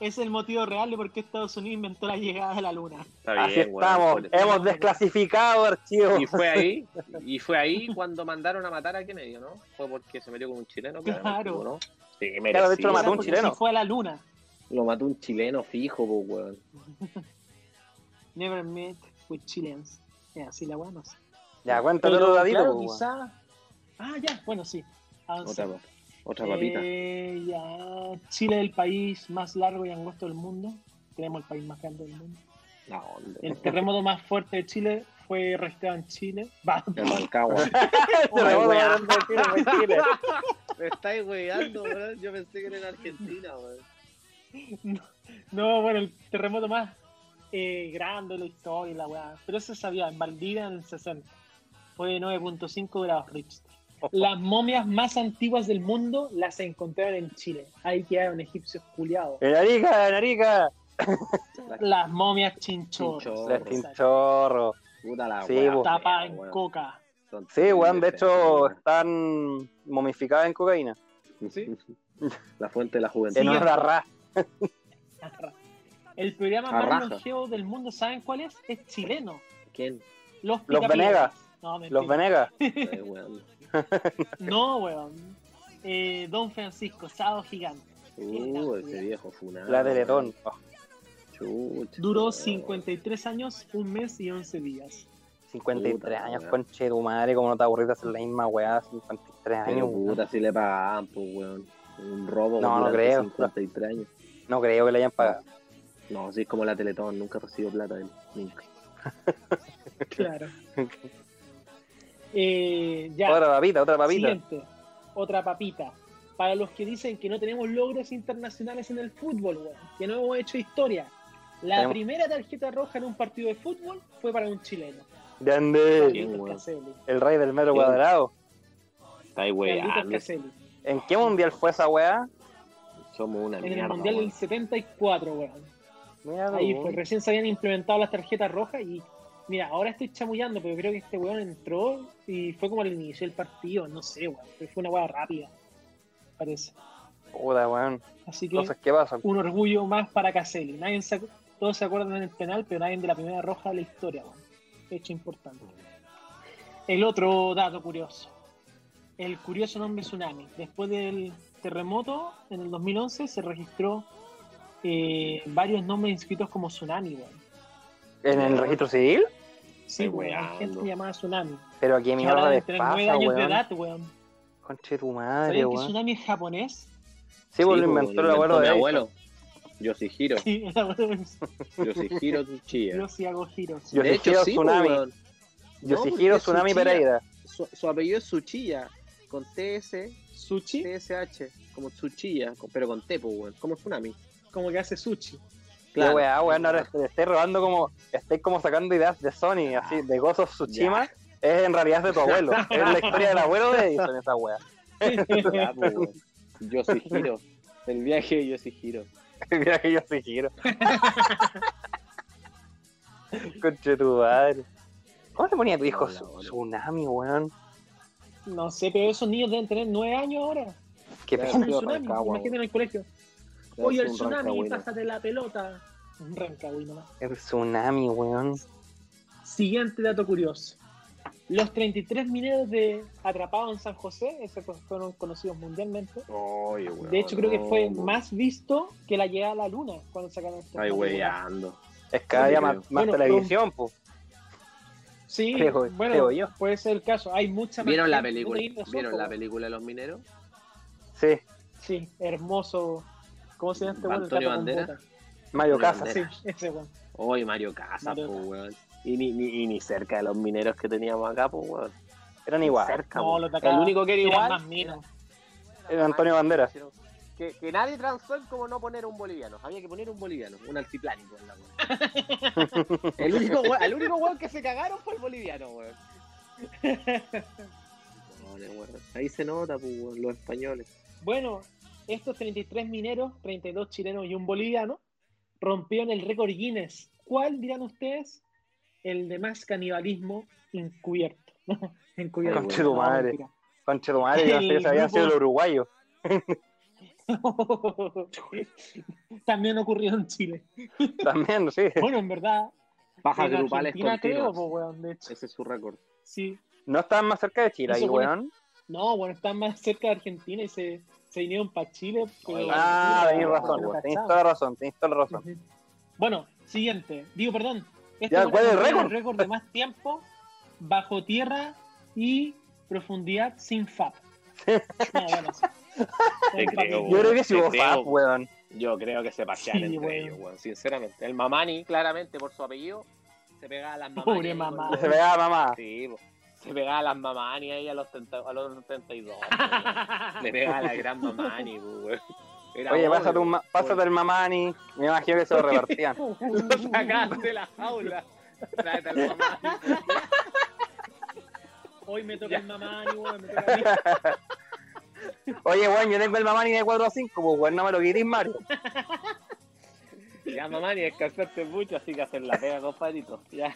Es el motivo real de por qué Estados Unidos inventó la llegada a la luna. Está Así bien, weón. estamos. Hemos desclasificado archivos. Y fue ahí, y fue ahí cuando mandaron a matar a Kennedy, ¿no? Fue porque se metió con un chileno, Claro. ¿no? Sí, Claro, de hecho lo merecido. mató un chileno. sí fue a la luna. Lo mató un chileno fijo, pues, weón. Never met with Chileans. Es así la weá, no sé. Ya, cuéntate Pero, claro, po, weón. quizá... Ah, ya, bueno, sí. Otra, otra papita. Eh, ya. Chile es el país más largo y angosto del mundo. Tenemos el país más grande del mundo. No. El terremoto más fuerte de Chile fue registrado en Chile. Va, Rancagua. Me estáis weando, weón. Yo pensé que era en Argentina, weón. No, bueno, el terremoto más eh, grande de la historia, y la weá. Pero se sabía, en Valdivia en el 60. Fue 9.5 grados Richter. Las momias más antiguas del mundo las encontraron en Chile. Ahí quedaron egipcios culiados. En Arica, en Arica. Las momias chinchorros. Chinchorro. La chinchorro. Puta la Sí, weá. Tapadas fea, en coca. Sí, weón, de hecho están momificadas en cocaína. Sí. La fuente de la juventud. En Sí. El programa más longevo del mundo, ¿saben cuál es? Es chileno. ¿Quién? Los Los. Venegas. No. Los Venegas. No, weón. Eh, Don Francisco, Sábado Gigante. Uh, ese viejo funado. La Teletón. Oh, Chucha. Duró 53 años, un mes y 11 días. 53 Puta, años, weón. conche tu madre, como no te aburrís de hacer la misma weá, 53 Pero años. weón. puta, si le pagaban, pues, weón. Un robo No, no creo. 53 años. No creo que le hayan pagado. No, sí, es como la Teletón, nunca recibió plata él. Nunca. Claro. Eh, ya. Otra papita, otra papita. Siguiente, otra papita. Para los que dicen que no tenemos logros internacionales en el fútbol, weón, que no hemos hecho historia. La Tenemos- primera tarjeta roja en un partido de fútbol fue para un chileno. Grande. El rey del metro Sí. cuadrado. Está ahí, weón. ¿En qué mundial fue esa weá? Somos una En mierda. el Mundial del 74, weón. Ahí weón. fue, recién se habían implementado las tarjetas rojas y mira, ahora estoy chamullando, pero creo que este weón entró y fue como al inicio del partido, no sé, weón. pero Fue una weá rápida, parece. Puta, weón. Así que Cosas que pasan. un orgullo más para Caselli. Nadie se, todos se acuerdan del penal, pero nadie de la primera roja de la historia, weón. Hecho importante. El otro dato curioso. El curioso nombre Tsunami. Después del terremoto, en el 2011, se registró eh, varios nombres inscritos como Tsunami, weón. ¿En el registro civil? Sí, weón. Hay gente llamada Tsunami. Pero aquí Que mierda de pasa, años de edad, weón. Conche tu madre, ¿Sabían que weón. Tsunami es japonés? Sí, pues lo pues, inventó el abuelo mi de Edison. abuelo. Yoshihiro. Sí, el abuelo es- Yoshihiro Tsuchiya. Yo sí hago giros. Yo- De hecho, Yoshihiro sí, Tsunami. pues, Yoshihiro Tsunami Tsuchiya. Pereira. Su, su apellido es Tsuchiya. Con TS, Sushi, TSH. Como Tsuchiya. Pero con T, pues, weón. Como Tsunami. como que hace sushi. Qué weá, weón. Ahora te estoy robando como. Estoy como sacando ideas de Sony, así, de Gozo Tsushima. Es en realidad de tu abuelo. es la historia del abuelo de Edison, esa weá. Ya, pues, weón. Yoshihiro. El viaje de Yoshihiro. Mira que yo soy giro. Conche tu madre. ¿Cómo te ponía tu hijo Hola, Su- hola. Tsunami, weón? No sé, pero esos niños deben tener nueve años ahora. Qué un tío, tsunami, imagínate en el colegio. Oye, el un tsunami, pásate la pelota. Un rancagüey nomás. El tsunami, weón. Siguiente dato curioso. Los 33 mineros de atrapados en San José, esos fueron conocidos mundialmente. Oye, weón. De hecho, creo que fue más visto que la llegada a la luna cuando sacaron este Ay, weyando. Es cada día más, más Bueno, televisión, pues. Sí, Creo- bueno, creo yo. puede ser el caso. Hay mucha más ¿Vieron la película? ¿Vieron la película de los mineros? Sí, Sí, hermoso. ¿Cómo se llama este weón? Antonio botas. Mario Casas. Sí, ese weón. Mario Casas, Mario pues, weón. Y ni, ni, y ni cerca de los mineros que teníamos acá, pues, weón. Eran igual. cerca, No, weón. los de acá El único que era igual. más. Era Antonio Banderas. Que, que nadie transó en como no poner un boliviano. Había que poner un boliviano, un altiplánico en la weón. el único weón, el único weón que se cagaron fue el boliviano, weón. Ahí se nota, pues, los españoles. Bueno, estos 33 mineros, 32 chilenos y un boliviano, rompieron el récord Guinness. ¿Cuál dirán ustedes? El de más canibalismo encubierto. encubierto. Conche tu No, madre. Conche tu madre, yo que se habían El sido los uruguayos. También ocurrió en Chile. También, sí. Bueno, en verdad, Bajas en grupales Argentina creo, po, weón, de hecho. Ese es su récord. Sí. No estaban más cerca de Chile ahí, weón. No, bueno, están más cerca de Argentina y se, se vinieron para Chile. pero- Ah, tenés razón, weón. Tenés toda la razón, tenés toda la razón. Bueno, siguiente. Digo, perdón. Este Ya, ¿cuál es el el récord? récord de más tiempo bajo tierra y profundidad sin FAP. No, bueno, sí. Te creo. Yo creo que. FAP, weón. Yo creo que se pasean Sí, entre weón. ellos, weón. Sinceramente. El Mamani, claramente por su apellido, se pegaba a las mamani. Pobre mamá. Se pegaba mamá. Sí, po. se pegaba a las mamani ahí a los, 30 a los 32. weón. Le pegaba a la gran mamani, weón. Era Oye, obvio, pásate, un ma- pásate el mamani. Me imagino que se lo repartían. Lo sacaste de la jaula. Tráete al mamani. Hoy me toca Ya. el mamá, ni weón, me toca a mí. Oye, weón, yo tengo el mamani de 4 a 5, pues weón, no me lo quitéis, Mario. Ya, mamani, descansaste mucho, así que hacer la pega, compadrito. Ya,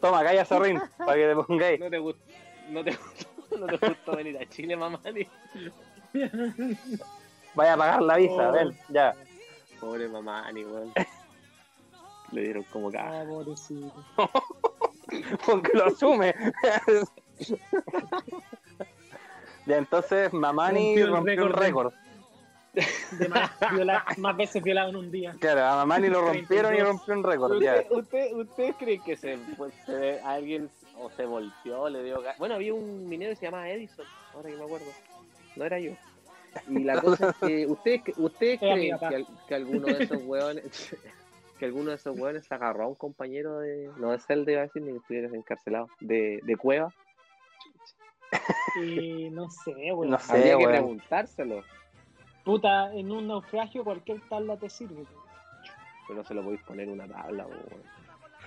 Toma, calla Zorrín, para que te pongáis. no te gustó, no te gustó, no te gustó venir a Chile, mamani. Vaya a pagar la visa, Oh. ven, ya. Pobre mamani, weón. Le dieron como caja. Ah, pobrecito. Porque lo asume. ya, entonces Mamani Rompió un récord. De más, viola- más veces violado en un día. Claro, a Mamani lo rompieron y 32. rompió un récord. Ya. ¿Usted, usted, ¿Ustedes creen que se, pues, se- alguien o se volteó, le dio Bueno, había un minero que se llamaba Edison, ahora que me acuerdo. No era yo. Y la cosa es que ustedes, ustedes creen que, que alguno de esos hueones que alguno de esos hueones agarró a un compañero de no es el de iba a decir ni que estuviera encarcelado de, de cueva Y no sé, weón. No sé. habría que preguntárselo Puta, en un naufragio cualquier tabla te sirve. pero no se lo podéis poner una tabla.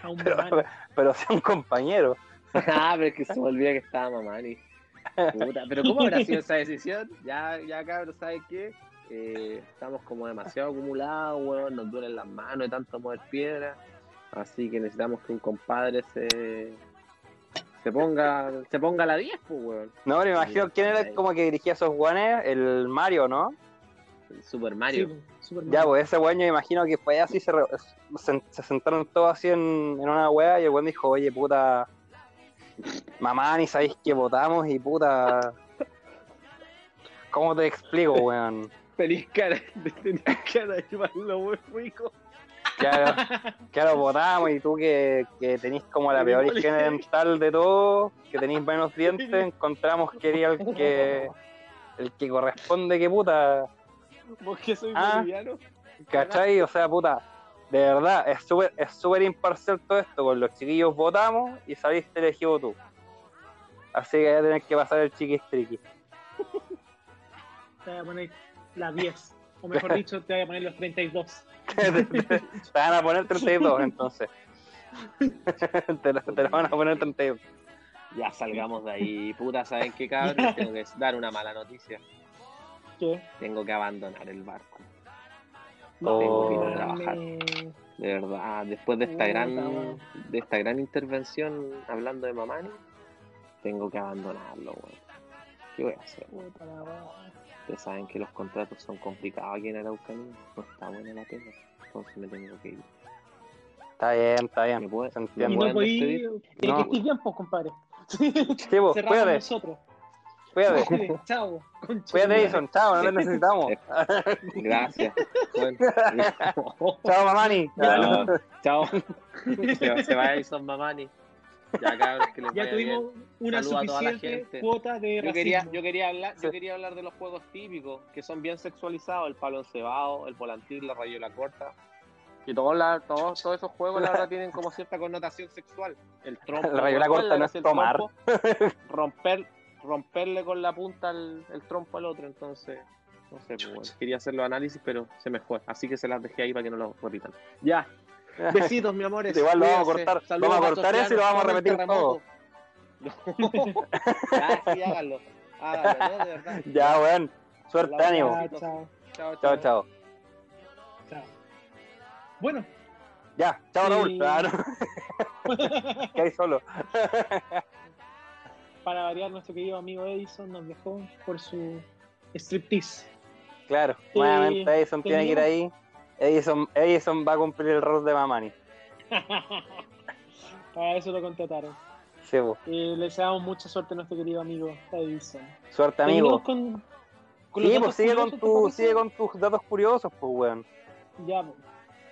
A un Pero, mamani. pero sea un compañero. ah pero es que se me olvida que estaba mamani Puta, pero ¿cómo habrá sido esa decisión? Ya, ya cabrón, ¿sabes qué? Eh, estamos como demasiado acumulados, weón, nos duelen las manos de tanto mover piedra, así que necesitamos que un compadre se se ponga se ponga a la 10, pues, weón. No, me imagino quién era como que dirigía esos guanes, el Mario, ¿no? El Super Mario. super Ya, pues ese weón yo me imagino que fue así, se, re- se, se sentaron todos así en, en una wea y el weón dijo, oye puta, mamá, ni sabéis que votamos y puta... ¿Cómo te explico, weón? Feliz cara, tenía cara de llevarlo muy rico. Claro, claro, votamos y tú que, que tenés como la peor higiene dental de todo, que tenéis menos dientes, encontramos que era el que el que corresponde que puta, Vos que soy Ah. boliviano. ¿cachai? O sea, puta, de verdad, es súper es súper imparcial todo esto, con los chiquillos votamos y saliste elegido tú. Así que voy a tener que pasar el chiquistriqui. Te voy a poner las 10. O mejor dicho, te voy a poner los 32. te, van a poner 32 entonces. te, lo, te lo van a poner 32. Ya salgamos de ahí, puta, ¿saben qué cabrón? Tengo que dar una mala noticia. ¿Qué? Tengo que abandonar el barco. Oh. Tengo que ir a trabajar. Mames. De verdad, después de esta gran de esta gran intervención hablando de Mamani, tengo que abandonarlo, weón. ¿Qué voy a hacer? Ustedes saben que los contratos son complicados aquí en Araucanía, no está buena la pena, entonces me tengo que ir. Está bien, está ¿Me bien. puede- me Y no podí. No. que estés bien, pues, compadre. Sí, pues, Cerramos nosotros. cuídate. Cuídate, Chao. Cuídate. Edison. Chao, no te necesitamos. Gracias. Bueno. Chao, mamani. Chao. Chao. Se, se va Edison Mamani. Ya cabros, que les Ya vaya bien. tuvimos una Saludo a toda la suficiente gente. cuota de Yo racismo. quería, yo quería hablar, yo Sí. quería hablar de los juegos típicos, que son bien sexualizados, el palo encebado, el volantín, la rayola corta. Y todos, la- todos, todos esos juegos la verdad tienen como cierta connotación sexual. El trompo. La rayola ¿cuál corta no es el tomar. trompo? Romper, romperle con la punta el, el trompo al otro, entonces. No sé, pues, bueno, quería hacer los análisis, pero se me fue. Así que se las dejé ahí para que no lo repitan. Ya. Besitos, mi amores. Igual lo vamos a cortar- Saludos vamos a cortar eso y lo vamos a repetir todo. ya, sí, háganlo. Háganlo, ¿no? De verdad. Ya, weón. Suerte, ánimo. Chao, chao, Chao, Chao, chao. chao. Bueno, Ya, chao, Sí. Raúl. Claro. Que hay solo. para variar, nuestro querido amigo Edison nos dejó por su striptease. Claro, Sí, nuevamente Edison tiene que ir ahí. Edison, Edison va a cumplir el rol de Mamani. Para eso lo contrataron. Sí. Eh, le deseamos mucha suerte a nuestro querido amigo Edison. Suerte, amigo. Con, con Sí, pues sigue con, sigue con tus datos curiosos, pues, weón. Ya, pues.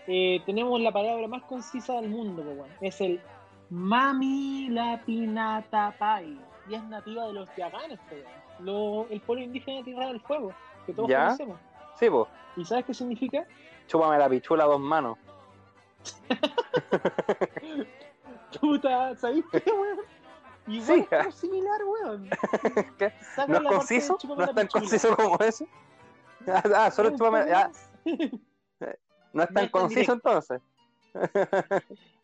Eh, tenemos la palabra más concisa del mundo, pues, weón. Es el Mami Lapinatapai. Y es nativa de los yaganes, pues, weón. Lo- el pueblo indígena de Tierra del Fuego, que todos ¿Ya? conocemos. Sí, pues. ¿Y sabes qué significa? Chúpame la pichula a dos manos. Puta, ¿sabéis qué, weón? Igual Sí. es similar, weón. ¿No es conciso? ¿No es tan conciso como eso? Ah, ah, solo chúpame. ah, no es no tan es tan conciso entonces.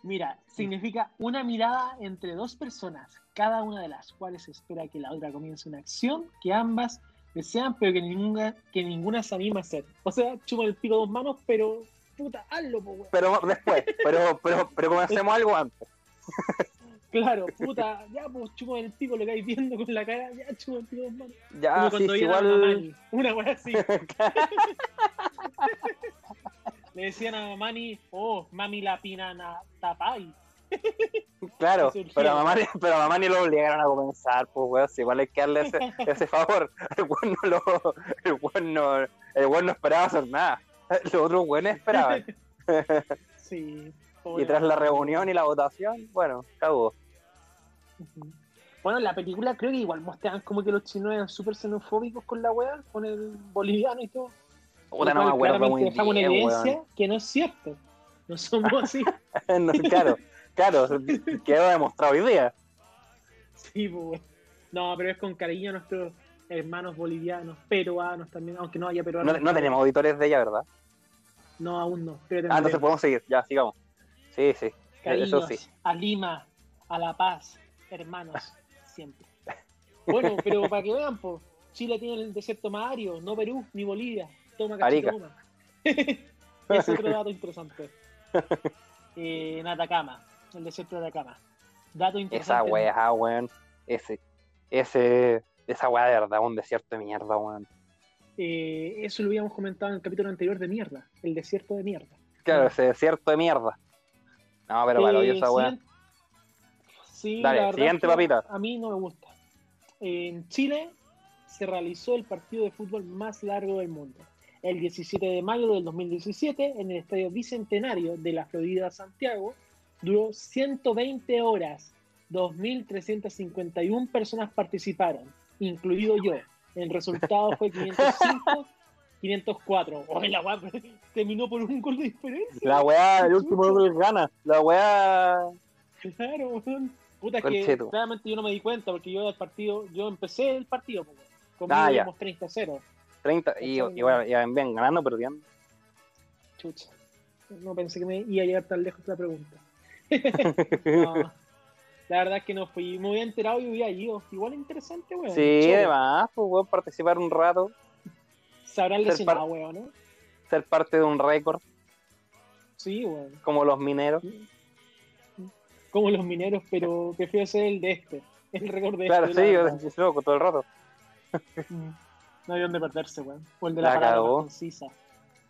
Mira, significa una mirada entre dos personas, cada una de las cuales espera que la otra comience una acción que ambas desean, pero que ninguna, que ninguna se anima a hacer. O sea, chupa el pico dos manos, pero puta, hazlo, po, weón. Pero después, pero, pero, pero comencemos algo antes. Claro, puta, ya pues chupa el pico, lo que vais viendo con la cara, ya chupa el pico dos manos. Ya, Como sí, cuando sí, viene a igual. Mamani, una wea así. Le decían a Mamani, oh, mami la pinana tapai. Claro, pero a, mamá, ni- pero a mamá ni lo obligaron a comenzar, pues weón, si igual hay que darle ese, ese favor. El weón no lo, el weón no, el weón no esperaba hacer nada. Los otros weones esperaban. Sí. Y tras la reunión y la votación, bueno, cagó. Bueno, en la película creo que igual mostraban como que los chinos eran súper xenofóbicos con la wea, con el boliviano y todo. Puta, no me acuerdo muy bien, evidencia weón. que no es cierto. No somos así. No, claro, claro, quedó demostrado hoy día. Sí, pues. No, pero es con cariño a nuestros hermanos bolivianos, peruanos también, aunque no haya peruanos. No, no tenemos auditores de ella, ¿verdad? No, aún no. Ah, entonces podemos seguir, ya, sigamos. Sí, sí, Cariños eso sí. a Lima, a La Paz, hermanos, siempre. Bueno, pero para que vean, pues, Chile tiene el desierto más árido, no Perú ni Bolivia. Toma Arica. cachito, toma. es otro dato interesante. Eh, en Atacama, el desierto de Atacama. Dato Esa interesante. weá, weón. Ese, ese, esa weá de verdad, un desierto de mierda, weón. Eh, eso lo habíamos comentado en el capítulo anterior de mierda, el desierto de mierda. Claro, ese desierto de mierda. No, pero para Eh, esa weá. Sí, Dale, siguiente, papita. A mí no me gusta. En Chile se realizó el partido de fútbol más largo del mundo. El 17 de mayo del 2017, en el Estadio Bicentenario de la Florida, Santiago, duró 120 horas. 2.351 personas participaron, incluido yo. El resultado fue 505, 504. Oye, la weá terminó por un gol de diferencia. La weá, el último gol gana. La weá. Claro, weón. Puta, es que claramente yo no me di cuenta porque yo el partido, yo empecé el partido, conmigo Ah, ya. íbamos 30-0. 30, y, y bueno, iban bien ganando, perdiendo. Chucha. No pensé que me iba a llegar tan lejos la pregunta. No, la verdad es que no fui. Me hubiera enterado y hubiera ido. Igual interesante, weón. Sí, además, pues weón, participar un rato, Se habrán lesionado, weón, ¿no? ser parte de un récord, Sí, weón. como los mineros. Como los mineros, pero prefiero ser el de este. El récord de Claro, este. sí, la yo loco todo el rato. Mm. No hay dónde perderse, weón. O el de la, La palabra concisa.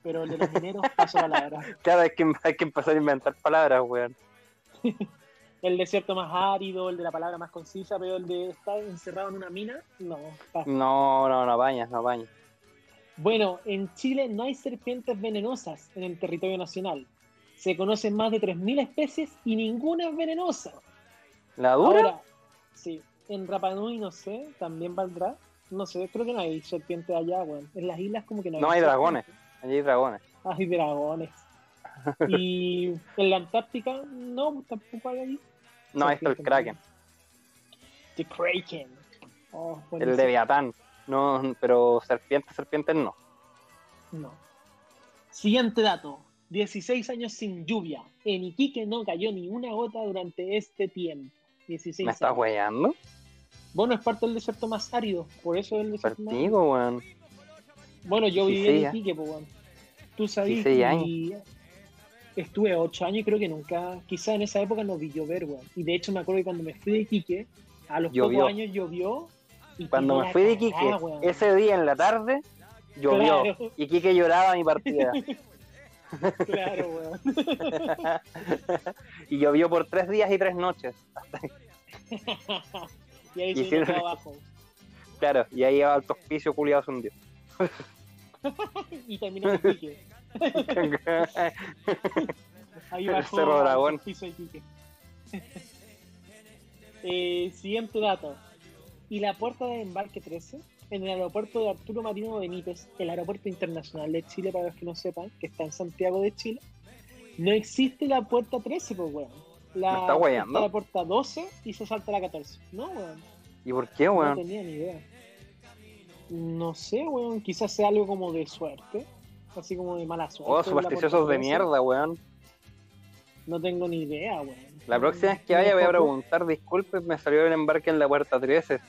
Pero el de los mineros, paso palabra. Claro, hay que, hay que empezar a inventar palabras, weón. El desierto más árido, el de la palabra más concisa, pero el de estar encerrado en una mina, no. paso. No, no, no bañas, no bañas. Bueno, en Chile no hay serpientes venenosas en el territorio nacional. Se conocen más de 3.000 especies y ninguna es venenosa. ¿La dura? Ahora, sí, en Rapa Nui, no sé, también valdrá. No sé, creo que no hay serpientes allá, weón. En las islas como que no hay. No hay serpientes. dragones. Allí hay dragones. Hay dragones. Y en la Antártica, no, tampoco hay ahí. No, ahí está el Kraken, The Kraken. Oh, el. Leviatán. No, pero serpientes, serpientes no. No. Siguiente dato. 16 años sin lluvia. En Iquique no cayó ni una gota durante este tiempo. 16 ¿Me estás weyando? Bueno, es parte del desierto más árido. Por eso es el desierto más árido. Bueno, yo viví 16 en Iquique, pues, weón. Tú sabías. 16 años. Y estuve 8 años y creo que nunca, quizá en esa época no vi llover, weón. Y de hecho me acuerdo que cuando me fui de Iquique, a los Llovió. pocos años llovió. y Cuando me fui de cagada, Iquique, weón. ese día en la tarde, llovió. Claro, Y Quique lloraba mi partida. claro, weón. y llovió por tres días y tres noches. y ahí Y se hicieron- abajo. Claro, y ahí Alto Hospicio culiado se hundió. y terminó en Iquique. Ahí Cerro Dragón. piso de Iquique. Eh, siguiente dato. Y la puerta de embarque 13 en el aeropuerto de Arturo Marino Benítez, el aeropuerto internacional de Chile, para los que no sepan, que está en Santiago de Chile, no existe la puerta 13, pues, weón. La, puerta 12 y se salta la 14. No, weón. ¿Y por qué, No weón? tenía ni idea. No sé, weón. Quizás sea algo como de suerte. Así como de mala suerte. Oh, supersticiosos de 13. mierda, weón. No tengo ni idea, weón. La próxima vez que vaya voy a preguntar, disculpen, me salió el embarque en la puerta 13.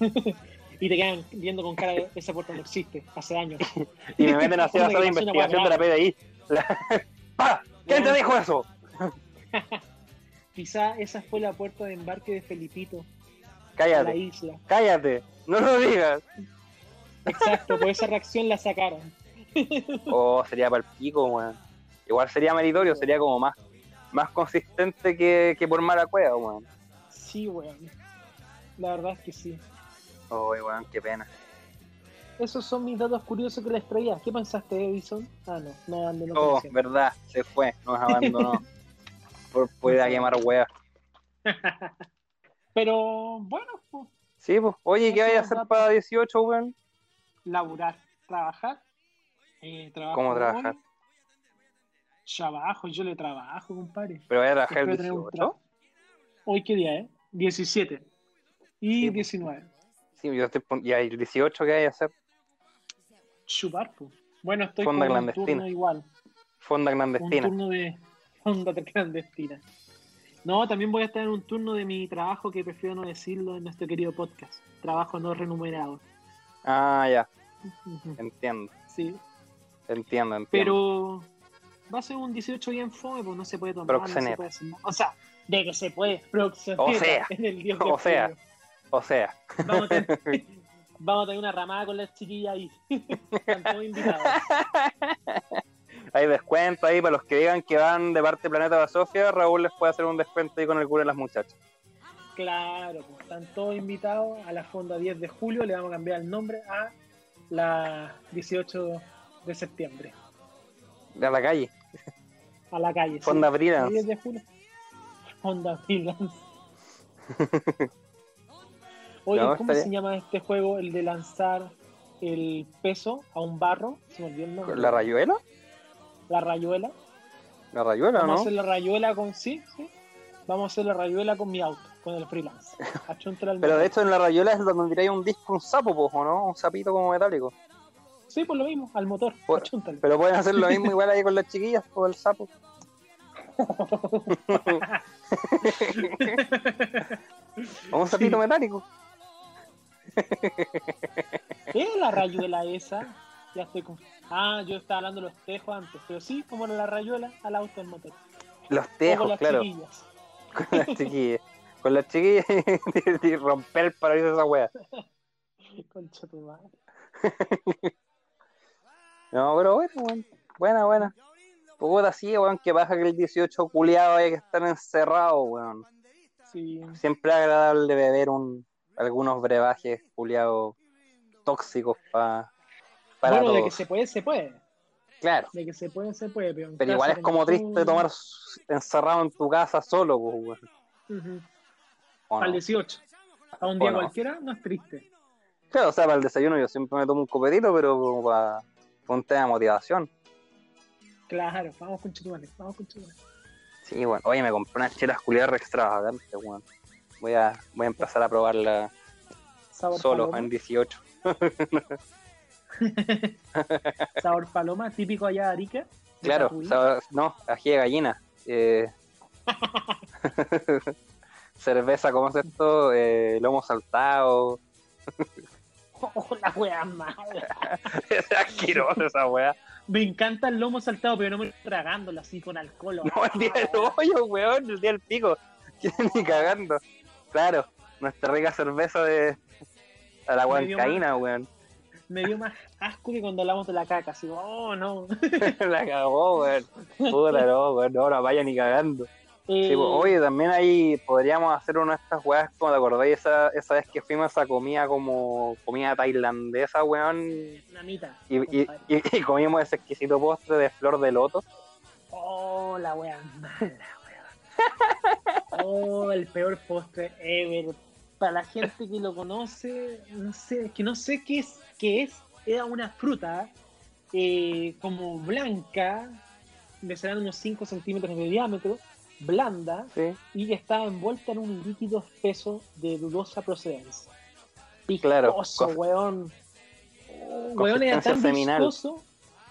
Y te quedan viendo con cara de esa puerta no existe, hace años. Y me meten a hacer Una la investigación de la PDI. La- ¡Pa! ¿Quién te dijo eso? Quizá esa fue la puerta de embarque de Felipito a la Cállate, isla. cállate, no lo digas. Exacto, por esa reacción la sacaron. Oh, sería para el pico, weón. Igual sería meritorio, sería como más, más consistente que, que por mala cueva, weón. Sí, weón. La verdad es que sí. Oh, weón, qué pena. Esos son mis datos curiosos que les traía. ¿Qué pensaste, Edison? Ah, no, no abandonó. Oh, verdad, se fue, nos abandonó. por a quemar weas. Pero bueno, pues, Sí, pues, oye, ¿qué vaya a hacer para 18, weón? laburar, trabajar. Eh, trabajo ¿Cómo trabajar? hoy. Trabajo, yo le trabajo, compadre. ¿Pero vaya a trabajar el Espero tener un 18? trabajo. Hoy qué día, ¿eh? 17 y Sí, pues. 19. Sí, yo estoy ¿y el 18 qué vaya a hacer? Chupar, pues. Bueno, estoy Fonda con un clandestina. turno igual. Fonda Un clandestina. turno de fonda clandestina. No, también voy a estar en un turno de mi trabajo que prefiero no decirlo en nuestro querido podcast. Trabajo no remunerado. Ah, ya, entiendo, Sí, entiendo, entiendo. pero va a ser un 18 bien fome, pues no se puede tomar, no se Proxeneta. puede hacer nada. O sea, de que se puede. Proxeneta O sea, en el 10 de o sea. O sea, Vamos a, tener, vamos a tener una ramada con las chiquillas ahí. Están todos invitados. hay descuento ahí para los que digan que van de parte de Planeta Basofia. Raúl les puede hacer un descuento ahí con el cura de las muchachas. Claro, pues están todos invitados a la Fonda 10 de julio. Le vamos a cambiar el nombre a la 18 de septiembre. De la calle. A la calle. sí. Fonda La Freelance. 10 de julio. Fonda Freelance. Oye, No, ¿cómo estaría- se llama este juego? El de lanzar el peso a un barro. Se me olvidó el nombre. ¿La rayuela? La rayuela. ¿La rayuela Vamos a no? hacer la rayuela con. Sí, sí. Vamos a hacer la rayuela con mi auto, con el freelance. Pero de hecho en la rayuela es donde tiráis un disco, un sapo, po, ¿o no? Un sapito como metálico. Sí, por lo mismo, al motor. Por-. Pero pueden hacer lo mismo igual ahí con las chiquillas, o el sapo. O un sapito Sí. metálico. ¿Qué es la rayuela esa? Ya estoy con... Ah, yo estaba hablando de los tejos antes, pero sí, como la rayuela al auto del motor. Los con tejos, las claro. chiquillas. Con las chiquillas. Con las chiquillas y romper el paraíso de esa wea. Concha tu madre. No, pero bueno, weón. Buena, buena. Puta, sí, weón, que baja que el 18 culiado hay que estar encerrado, weón. Sí. Siempre es agradable beber un, algunos brebajes culiados tóxicos pa- para bueno, de que se puede, se puede. Claro, De que se puede, se puede. Pero, pero igual es como triste tomar encerrado en tu casa solo, pues, weón. Al 18. A un día cualquiera no es triste. Claro, o sea, para el desayuno yo siempre me tomo un copetito, pero como para un tema de motivación. Claro, vamos con Chetumare, vamos con Chetumare. Sí, bueno. Oye, me compré unas chelas culiadas extravagantes, weón. Voy a, voy a empezar a probarla Sabor solo paloma. en 18. Sabor paloma, típico allá de Arica. de Claro, sabor- no, ají de gallina. Eh, cerveza, ¿cómo es esto? Eh, lomo saltado. Oh, la wea mala. es asqueroso esa weá. Me encanta el lomo saltado, pero no me estoy tragándolo así con alcohol. No, el día del hoyo, weón, el día del pico. Ni cagando. Claro, nuestra rica cerveza de a la huancaína, weón. Me dio más asco que cuando hablamos de la caca. Así, oh, no. la cagó, weón. Puta, no, weón, no la vaya ni cagando. Sí, pues, oye, también ahí podríamos hacer una de estas weas, como te acordáis, esa, esa vez que fuimos a esa comida como comida tailandesa, weón, Namita, y, y, compadre. y- y comimos ese exquisito postre de flor de loto. Oh, la wea mala, wea. Oh, el peor postre ever. Para la gente que lo conoce, no sé, es que no sé qué es, qué es. Era una fruta eh, como blanca, de serán unos 5 centímetros de diámetro, blanda, Sí, y que estaba envuelta en un líquido espeso de dudosa procedencia. Claro, Viscoso, cos- weón. Oh, weón era tan seminal. viscoso.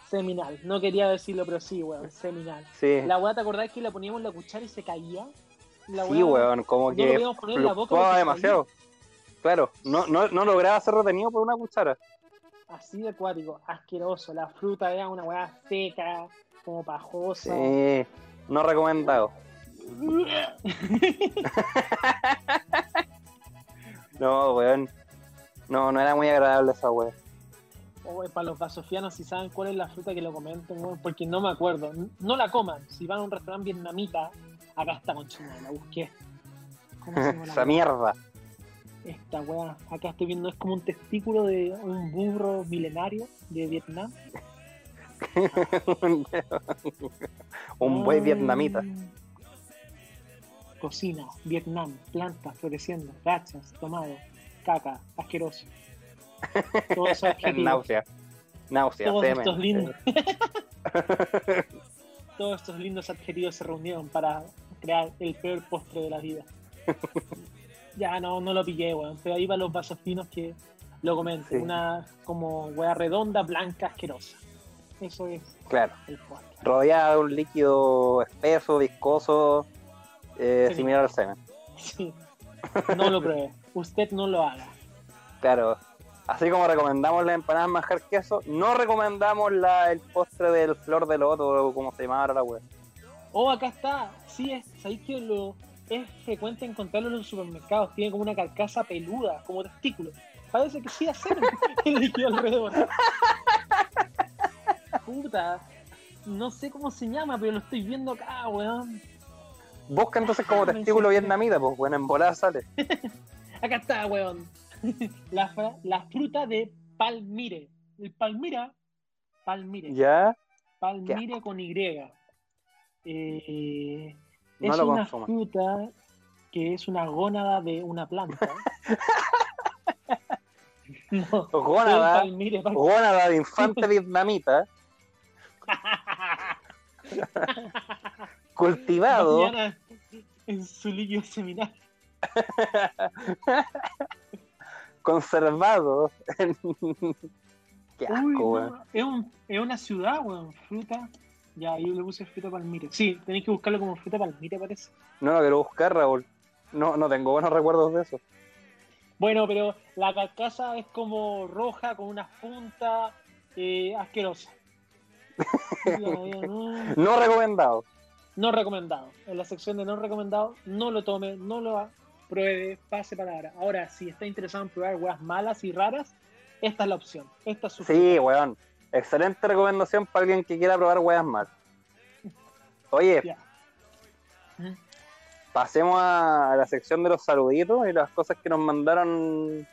Seminal. No quería decirlo, pero sí, weón, seminal. sí. La weá, ¿te acordás que le poníamos la cuchara y se caía? La Sí, weón, como no que lo poner en la boca demasiado. Claro, no, no, no lograba ser retenido por una cuchara. Así de acuático, asqueroso. La fruta era una weá seca, como pajosa. Sí, no recomendado. No, weón. No, no era muy agradable esa weón. Oh, para los vasofianos, si saben cuál es la fruta que lo comenten, weón, porque no me acuerdo. No la coman. Si van a un restaurante vietnamita Acá está conchina, la busqué. ¿Cómo se llama la Esa mierda. Esta weá, acá estoy viendo, es como un testículo de un burro milenario de Vietnam. Un buey Ah. vietnamita. Cocina, Vietnam, plantas floreciendo, gachas, tomado, caca, asqueroso. Todos. Náusea. Náusea, Todos estos lindos. Todos estos lindos adjetivos se reunieron para crear el peor postre de la vida. ya no, no lo pillé, weón. Pero ahí van los vasos finos que lo comento. Sí. Una como weá redonda, blanca, asquerosa. Eso es Claro. el postre. Rodeada de un líquido espeso, viscoso, eh, similar al semen. Sí. No lo pruebe. Usted no lo haga. Claro. Así como recomendamos las empanadas manjar queso, no recomendamos la, el postre del flor de loto como se llamaba ahora la web. Oh, acá está. Sí, es, sabéis que lo, es frecuente encontrarlo en los supermercados. Tiene como una carcasa peluda, como testículo. Parece que sí hacer el líquido alrededor. Puta. No sé cómo se llama, pero lo estoy viendo acá, weón. Busca entonces como Ah, testículo vietnamita, pues bueno, en volada sale. Acá está, weón. La, fruta de palmire. El palmira. Palmire. ¿Ya? Palmire con Y. Eh, No es lo una consuman. fruta que es una gónada de una planta. no, Gónada, palmire pa- gónada de infante vietnamita, cultivado, mañana en su líquido seminal. conservado. en- Qué asco, Uy, no, es, un- es una ciudad, weón. Fruta. Ya, yo le puse fruta palmire. Sí, tenéis que buscarlo como fruta palmire, parece. No lo quiero buscar, Raúl. No, no tengo buenos recuerdos de eso. Bueno, pero la carcasa es como roja con unas puntas eh, asquerosa. no, No recomendado. No recomendado. En la sección de no recomendado, no lo tome, no lo ha- pruebe, pase palabra. Ahora, si está interesado en probar weas malas y raras, esta es la opción. Esta es su Sí, weón. Excelente recomendación para alguien que quiera probar weas mal. Oye. ¿Mm? pasemos a la sección de los saluditos y las cosas que nos mandaron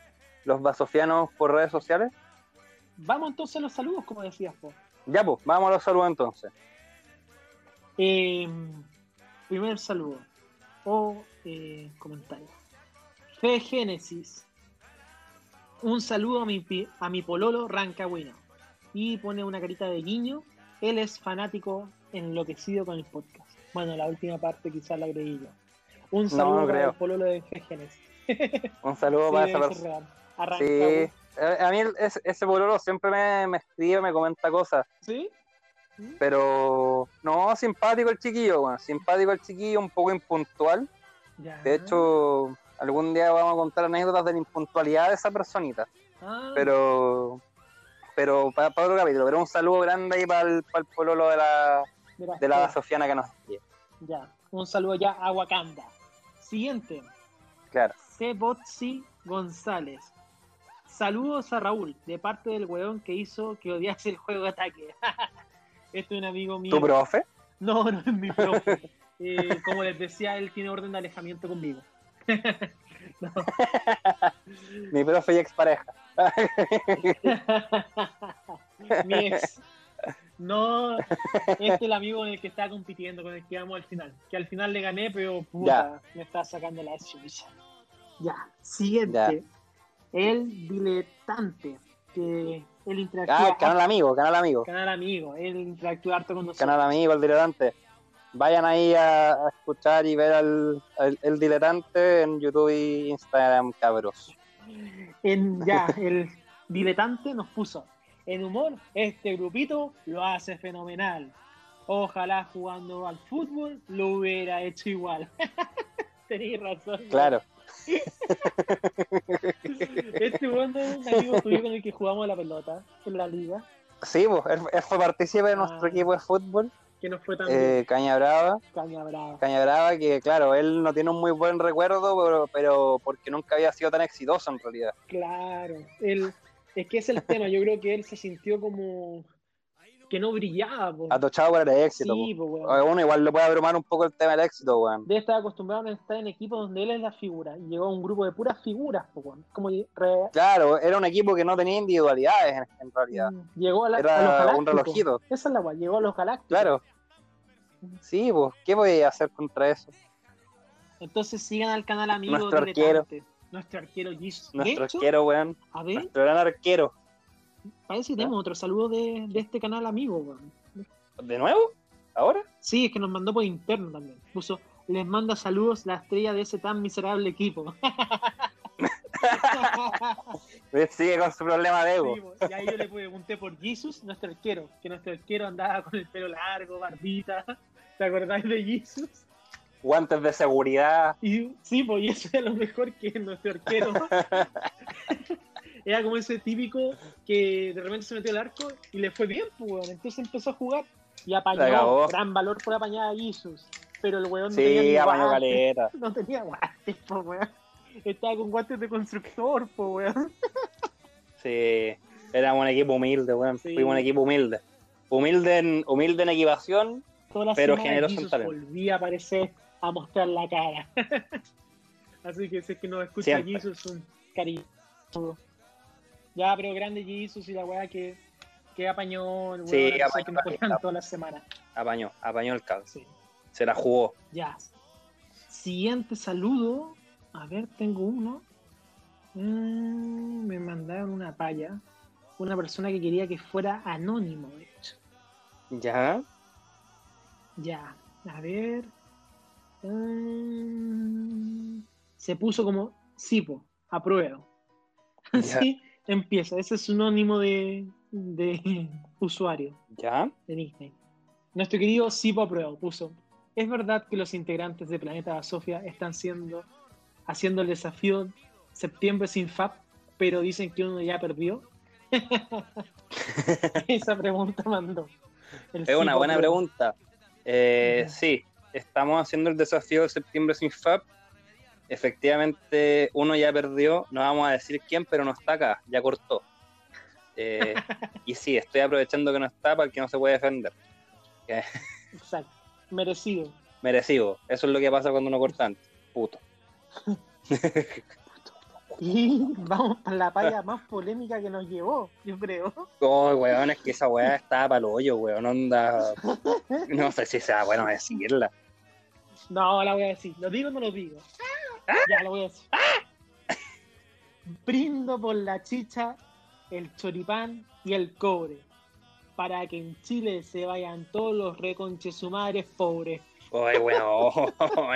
los vasofianos por redes sociales. Vamos entonces a los saludos, como decías, po. Ya, pues, vamos a los saludos entonces. Eh, primer saludo o eh, comentario. Fe Génesis. Un saludo a mi, a mi pololo Rancagüino. Y pone una carita de guiño. Él es fanático enloquecido con el podcast. Bueno, la última parte quizás la agregué yo. Un saludo no para creo. el pololo de Fe Génesis. Un saludo Sí, para esa persona. Sí, a mí ese, ese pololo siempre me, me escribe, me comenta cosas, ¿Sí? Pero no, simpático el chiquillo, bueno, simpático el chiquillo, un poco impuntual. Ya. De hecho, algún día vamos a contar anécdotas de la impuntualidad de esa personita, Ah, pero pero para, otro capítulo, pero un saludo grande ahí para el, para el pololo de la, de la Sofiana que nos escribe. Ya. Un saludo ya a Wakanda. Siguiente. Claro. Sebotsi González. Saludos a Raúl, de parte del weón que hizo que odiase el juego de ataque. este es un amigo mío. ¿Tu profe? No, no es mi profe. Eh, como les decía, él tiene orden de alejamiento conmigo. Mi profe y expareja. mi ex. No, este es el amigo con el que estaba compitiendo, con el que íbamos al final. Que al final le gané, pero puta, me está sacando la chucha. Ya, siguiente. Ya. El diletante, que interactúa. Ah, el canal amigo, canal amigo. Canal amigo, él interactúa harto con nosotros. Canal amigo, el diletante. Vayan ahí a, a escuchar y ver al, al- el diletante en YouTube y Instagram, cabros. En, ya, el diletante nos puso. En humor, este grupito lo hace fenomenal. Ojalá jugando al fútbol lo hubiera hecho igual. Tenéis razón. Claro. Este bueno es un amigo tuyo con el que jugamos a la pelota en la liga, Sí, pues, él, él fue partícipe de nuestro Ah. equipo de fútbol, que no fue tan eh, Caña Brava. caña brava. Caña Brava, que claro, él no tiene un muy buen recuerdo, pero, pero porque nunca había sido tan exitoso en realidad. Claro, él, es que es el tema. Yo creo que él se sintió como que no brillaba, po. Atochado por el éxito. Sí, po. po, weón. Uno igual le puede abrumar un poco el tema del éxito, weón. Debe estar acostumbrado a estar en equipos donde él es la figura. Y llegó a un grupo de puras figuras, po, weón. Como re- Claro, era un equipo que no tenía individualidades en, en realidad. llegó a, la, a los Era galácticos. un relojito. Esa es la weá, llegó a los galácticos. Claro. Sí, pues, ¿qué voy a hacer contra eso? Entonces sigan al canal amigo Nuestro arquero. Nuestro arquero Jesus. Nuestro arquero, weón. a ver, Nuestro gran arquero. Parece que tenemos otro saludo de, de este canal amigo, weón. ¿De nuevo? ¿Ahora? Sí, es que nos mandó por interno también. Puso, les manda saludos la estrella de ese tan miserable equipo. Sigue con su problema de ego. Sí, y ahí yo le pregunté por Jesus, nuestro arquero, que nuestro arquero andaba con el pelo largo, barbita. ¿Te acordáis de Jesus? Guantes de seguridad. Y sí, pues y eso era lo mejor que nuestro arquero. Era como ese típico que de repente se metió al arco y le fue bien, pues, weón. Entonces empezó a jugar y apañó. Gran valor por apañar a Jesus. Pero el weón no Sí, tenía apañó guantes. caleta. No tenía guantes, pues, weón. Estaba con guantes de constructor, pues, weón. Sí, éramos un equipo humilde, weón. Sí. Fuimos un equipo humilde. Humilde en, humilde en equipación, Pero generoso en talento. volvía a aparecer a mostrar la cara. Así que si es que nos escucha Siempre. Jesus, un cariño. Ya, pero grande Jesus y la weá que, que apañó el Sí, apañó que juegan fiesta. toda la semana. apañó, apañó el caos. Sí, Se la jugó. ya. Siguiente saludo. A ver, tengo uno. Mm, me mandaron una palla. Una persona que quería que fuera anónimo, de hecho. ¿Ya? Ya, a ver. Mm, se puso como Sipo, apruebo. Así empieza. Ese es su anónimo de, de usuario ¿Ya? de Disney. Nuestro querido Sipo apruebo puso. ¿Es verdad que los integrantes de Planeta Sofía están siendo, haciendo el desafío septiembre sin FAP, pero dicen que uno ya perdió? Esa pregunta mandó. el Es una buena apruebo. pregunta. Eh, sí, estamos haciendo el desafío de septiembre sin FAP. Efectivamente, uno ya perdió, no vamos a decir quién, pero no está acá, ya cortó. Eh, y sí, estoy aprovechando que no está para el que no se puede defender. Exacto. Merecido. Merecido, eso es lo que pasa cuando uno corta antes. Puto. Y vamos para la palla más polémica que nos llevó, yo creo. Oh, weón, es que esa weá estaba para el hoyo, weón, onda. No sé si sea bueno decirla. No, la voy a decir. ¿Lo digo o no lo digo? Ya, lo voy a decir. Brindo por la chicha, el choripán y el cobre. Para que en Chile se vayan todos los reconchesumares pobres. Ay, bueno,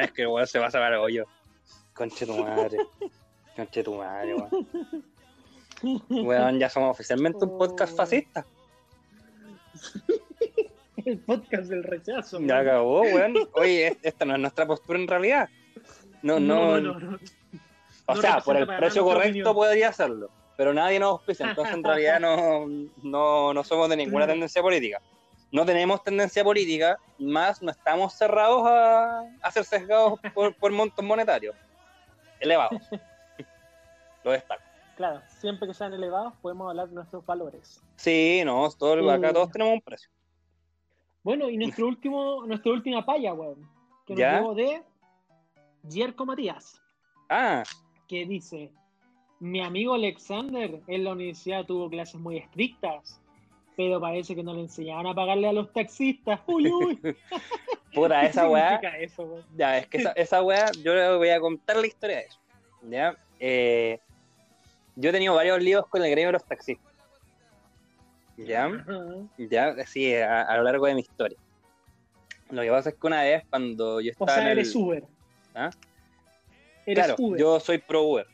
es que el weón se va a sacar el hoyo. Conche tu madre. Conche tu madre, weón. Weón, ya somos oficialmente un podcast Oh. fascista. El podcast del rechazo. Ya acabó, weón. Oye, es- esta no es nuestra postura en realidad. No, no. no, no. o sea, por el precio correcto podría hacerlo. Pero nadie nos auspicia, entonces en realidad no, no, no somos de ninguna tendencia política. No tenemos tendencia política, más no estamos cerrados a, a ser sesgados por, por montos monetarios elevados. Lo destaco. Claro, siempre que sean elevados podemos hablar de nuestros valores. Sí, no, todo, acá Eh. todos tenemos un precio. Bueno, y nuestro último, nuestra última palla, weón. Que nos ¿Ya? llegó de Jerko Matías, Ah, que dice: Mi amigo Alexander en la universidad tuvo clases muy estrictas, pero parece que no le enseñaban a pagarle a los taxistas. Uy, uy. puta, esa ¿Qué weá. eso? Ya, es que esa, esa weá, yo le voy a contar la historia de eso. ¿Ya? Eh, yo he tenido varios líos con el gremio de los taxistas. ¿Ya? Ya, así a, a lo largo de mi historia. Lo que pasa es que una vez cuando yo O estaba sea, en el- eres Uber. ¿Ah? Claro, Uber. yo soy pro Uber.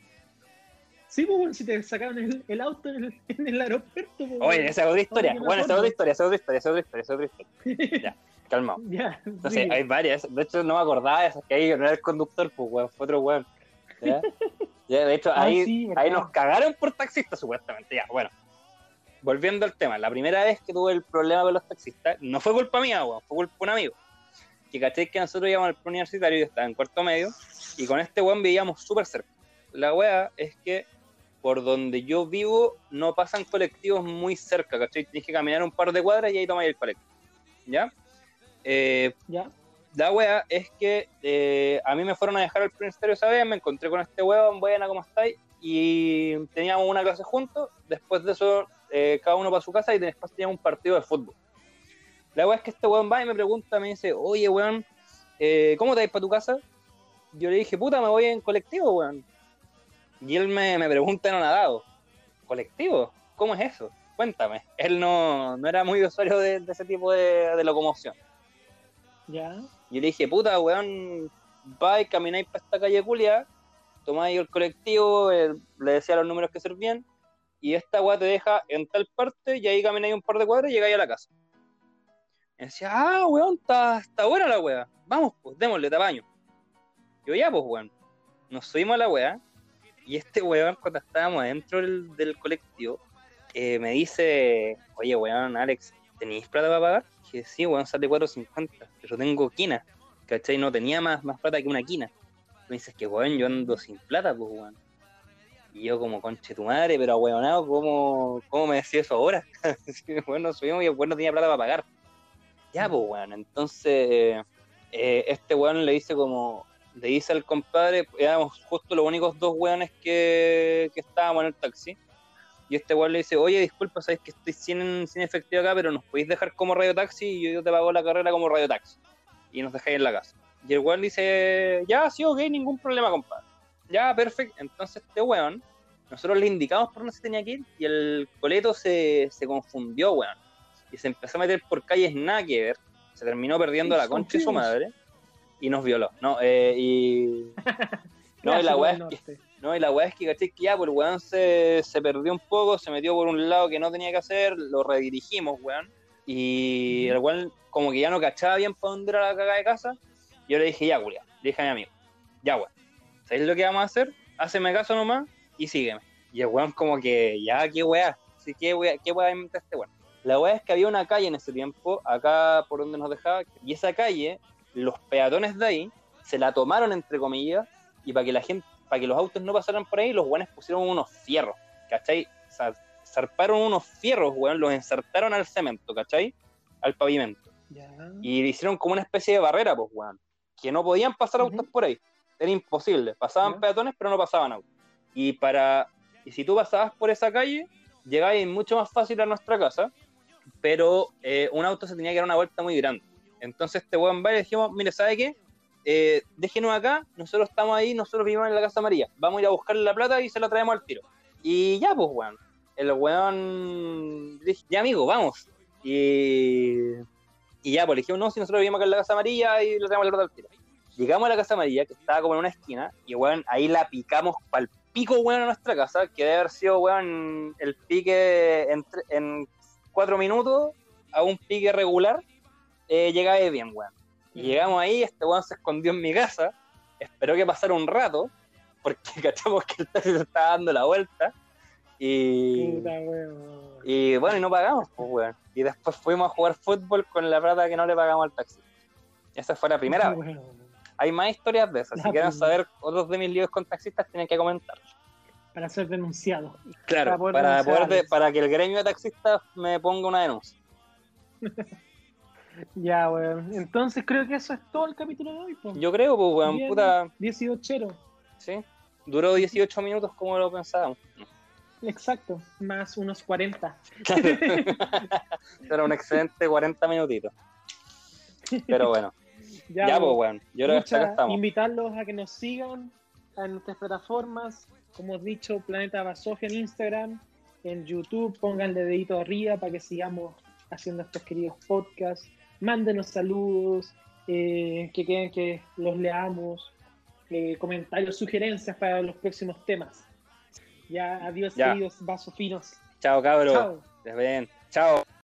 Sí, pues, si te sacaron el, el auto en el, en el aeropuerto. pues, Oye, esa es otra historia. Oye, bueno, esa es otra historia, esa es otra historia, esa es otra historia, esa es otra historia. Ya, calmado. Ya, Entonces, sí. hay varias. De hecho, no me acordaba de esas que ahí no era el conductor, pues, weón, fue otro weón. ¿Ya? Ya, de hecho, Ah, ahí, sí, ahí nos cagaron por taxistas, supuestamente. Ya, bueno. Volviendo al tema, la primera vez que tuve el problema con los taxistas, no fue culpa mía, weón, fue culpa de un amigo. Que caché que nosotros íbamos al universitario y estaba en cuarto medio, y con este weón vivíamos súper cerca. La weá es que por donde yo vivo no pasan colectivos muy cerca, ¿cachai? Tienes que caminar un par de cuadras y ahí tomáis el colectivo. ¿Ya? Eh, ¿Ya? La wea es que eh, a mí me fueron a dejar al ministerio esa vez, me encontré con este weón, buena, ¿cómo estáis? Y teníamos una clase juntos, después de eso eh, cada uno para su casa y después teníamos un partido de fútbol. La wea es que este weón va y me pregunta, me dice, oye weón, eh, ¿cómo te vas para tu casa? Yo le dije, puta, me voy en colectivo, weón. Y él me, me pregunta en nadado, ¿colectivo? ¿Cómo es eso? Cuéntame. Él no, no era muy usuario de, de ese tipo de, de locomoción. ¿Ya? Yo le dije, puta, weón, vais, camináis para esta calle culia, tomáis el colectivo, le decía los números que servían, y esta weá te deja en tal parte, y ahí camináis un par de cuadras y llegáis a la casa. Y decía, ah, weón, está, está buena la weá. Vamos, pues, démosle tamaño. Yo ya, pues, weón. Nos subimos a la weá, y este weón, cuando estábamos adentro del, colectivo, eh, me dice, oye, weón, Alex, ¿tenéis plata para pagar? Dije, sí, weón, sale 4.50, pero tengo quina, ¿cachai? No tenía más, más plata que una quina. Me dices que, weón, yo ando sin plata, pues, weón. Y yo como, conche tu madre, pero weonado, ¿cómo, ¿cómo me decía eso ahora? bueno, subimos y el weón no tenía plata para pagar. Ya, pues, weón, entonces, eh, este weón le dice como, le dice al compadre, éramos justo los únicos dos weones que, que estábamos en el taxi. Y este weón le dice, oye, disculpa, sabes que estoy sin, sin efectivo acá, pero nos podéis dejar como radio taxi y yo, te pago la carrera como radio taxi. Y nos dejáis en la casa. Y el weón dice, ya, sí, ok, ningún problema, compadre. Ya, perfecto. Entonces este weón, nosotros le indicamos por dónde se tenía que ir y el coleto se, se confundió, weón. Y se empezó a meter por calles nada que ver. Se terminó perdiendo la concha de su madre y nos violó. No, eh, y... No, y la weá es que no, y la weá es que caché que ya, pues el weón se, se perdió un poco, se metió por un lado que no tenía que hacer, lo redirigimos, weón. Y el weón como que ya no cachaba bien para dónde era la cagada de casa. Yo le dije, ya, Julia, le dije a mi amigo, ya, weón, ¿sabéis lo que vamos a hacer? Háceme caso nomás y sígueme. Y el weón como que, ya, qué weá, sí, qué weá, qué weá inventa este weón. La weá es que había una calle en ese tiempo, acá por donde nos dejaba, y esa calle, los peatones de ahí, se la tomaron entre comillas, y para que la gente, para que los autos no pasaran por ahí, los weones pusieron unos fierros, ¿cachai? O sea, zarparon unos fierros, weón, los ensartaron al cemento, ¿cachai? Al pavimento. Ya. Y le hicieron como una especie de barrera, pues, weón. Que no podían pasar autos por ahí. Era imposible. Pasaban peatones, pero no pasaban autos. Y para. Y si tú pasabas por esa calle, llegabas mucho más fácil a nuestra casa. Pero eh, un auto se tenía que dar una vuelta muy grande. Entonces este weón va y dijimos, mire, ¿sabe qué? Eh, déjenos acá, nosotros estamos ahí, nosotros vivimos en la Casa María. Vamos a ir a buscarle la plata y se la traemos al tiro. Y ya, pues, weón. El weón dije, ya amigo, vamos. Y, y ya, pues le dijimos, no, si nosotros vivimos acá en la Casa Amarilla y le traemos la plata al tiro. Llegamos a la Casa Amarilla, que estaba como en una esquina, y weón, ahí la picamos pal pico, weón, a nuestra casa, que debe haber sido, weón, el pique en, tre- en cuatro minutos a un pique regular, eh, llegaba bien, weón. Y llegamos ahí, este weón se escondió en mi casa, esperó que pasara un rato, porque cachamos que el taxi se estaba dando la vuelta, y, Puta, y bueno, y no pagamos, pues, weón. Y después fuimos a jugar fútbol con la plata que no le pagamos al taxi. Esa fue la primera vez. Weón. Hay más historias de esas. Si quieren saber otros de mis líos con taxistas, tienen que comentar. Para ser denunciado. Claro, Para poder para, poder de- para que el gremio de taxistas me ponga una denuncia. Ya, weón. Entonces creo que eso es todo el capítulo de hoy. po. Yo creo, pues, weón, Bien. puta, 18. sí. Duró 18 minutos como lo pensábamos. Exacto. Más unos 40. Era un excelente 40 minutitos. Pero bueno, Ya, ya, pues, weón. weón. Yo creo que hasta acá Mucha- estamos. invitarlos a que nos sigan en nuestras plataformas. Como he dicho, Planeta Basofia en Instagram, en YouTube, pónganle dedito arriba para que sigamos haciendo estos queridos podcasts. Mándenos saludos, eh, que quieran que los leamos, eh, comentarios, sugerencias para los próximos temas. Ya, adiós, Ya. queridos vasofinos. Chao, cabros. Chao. Les ven. Chao.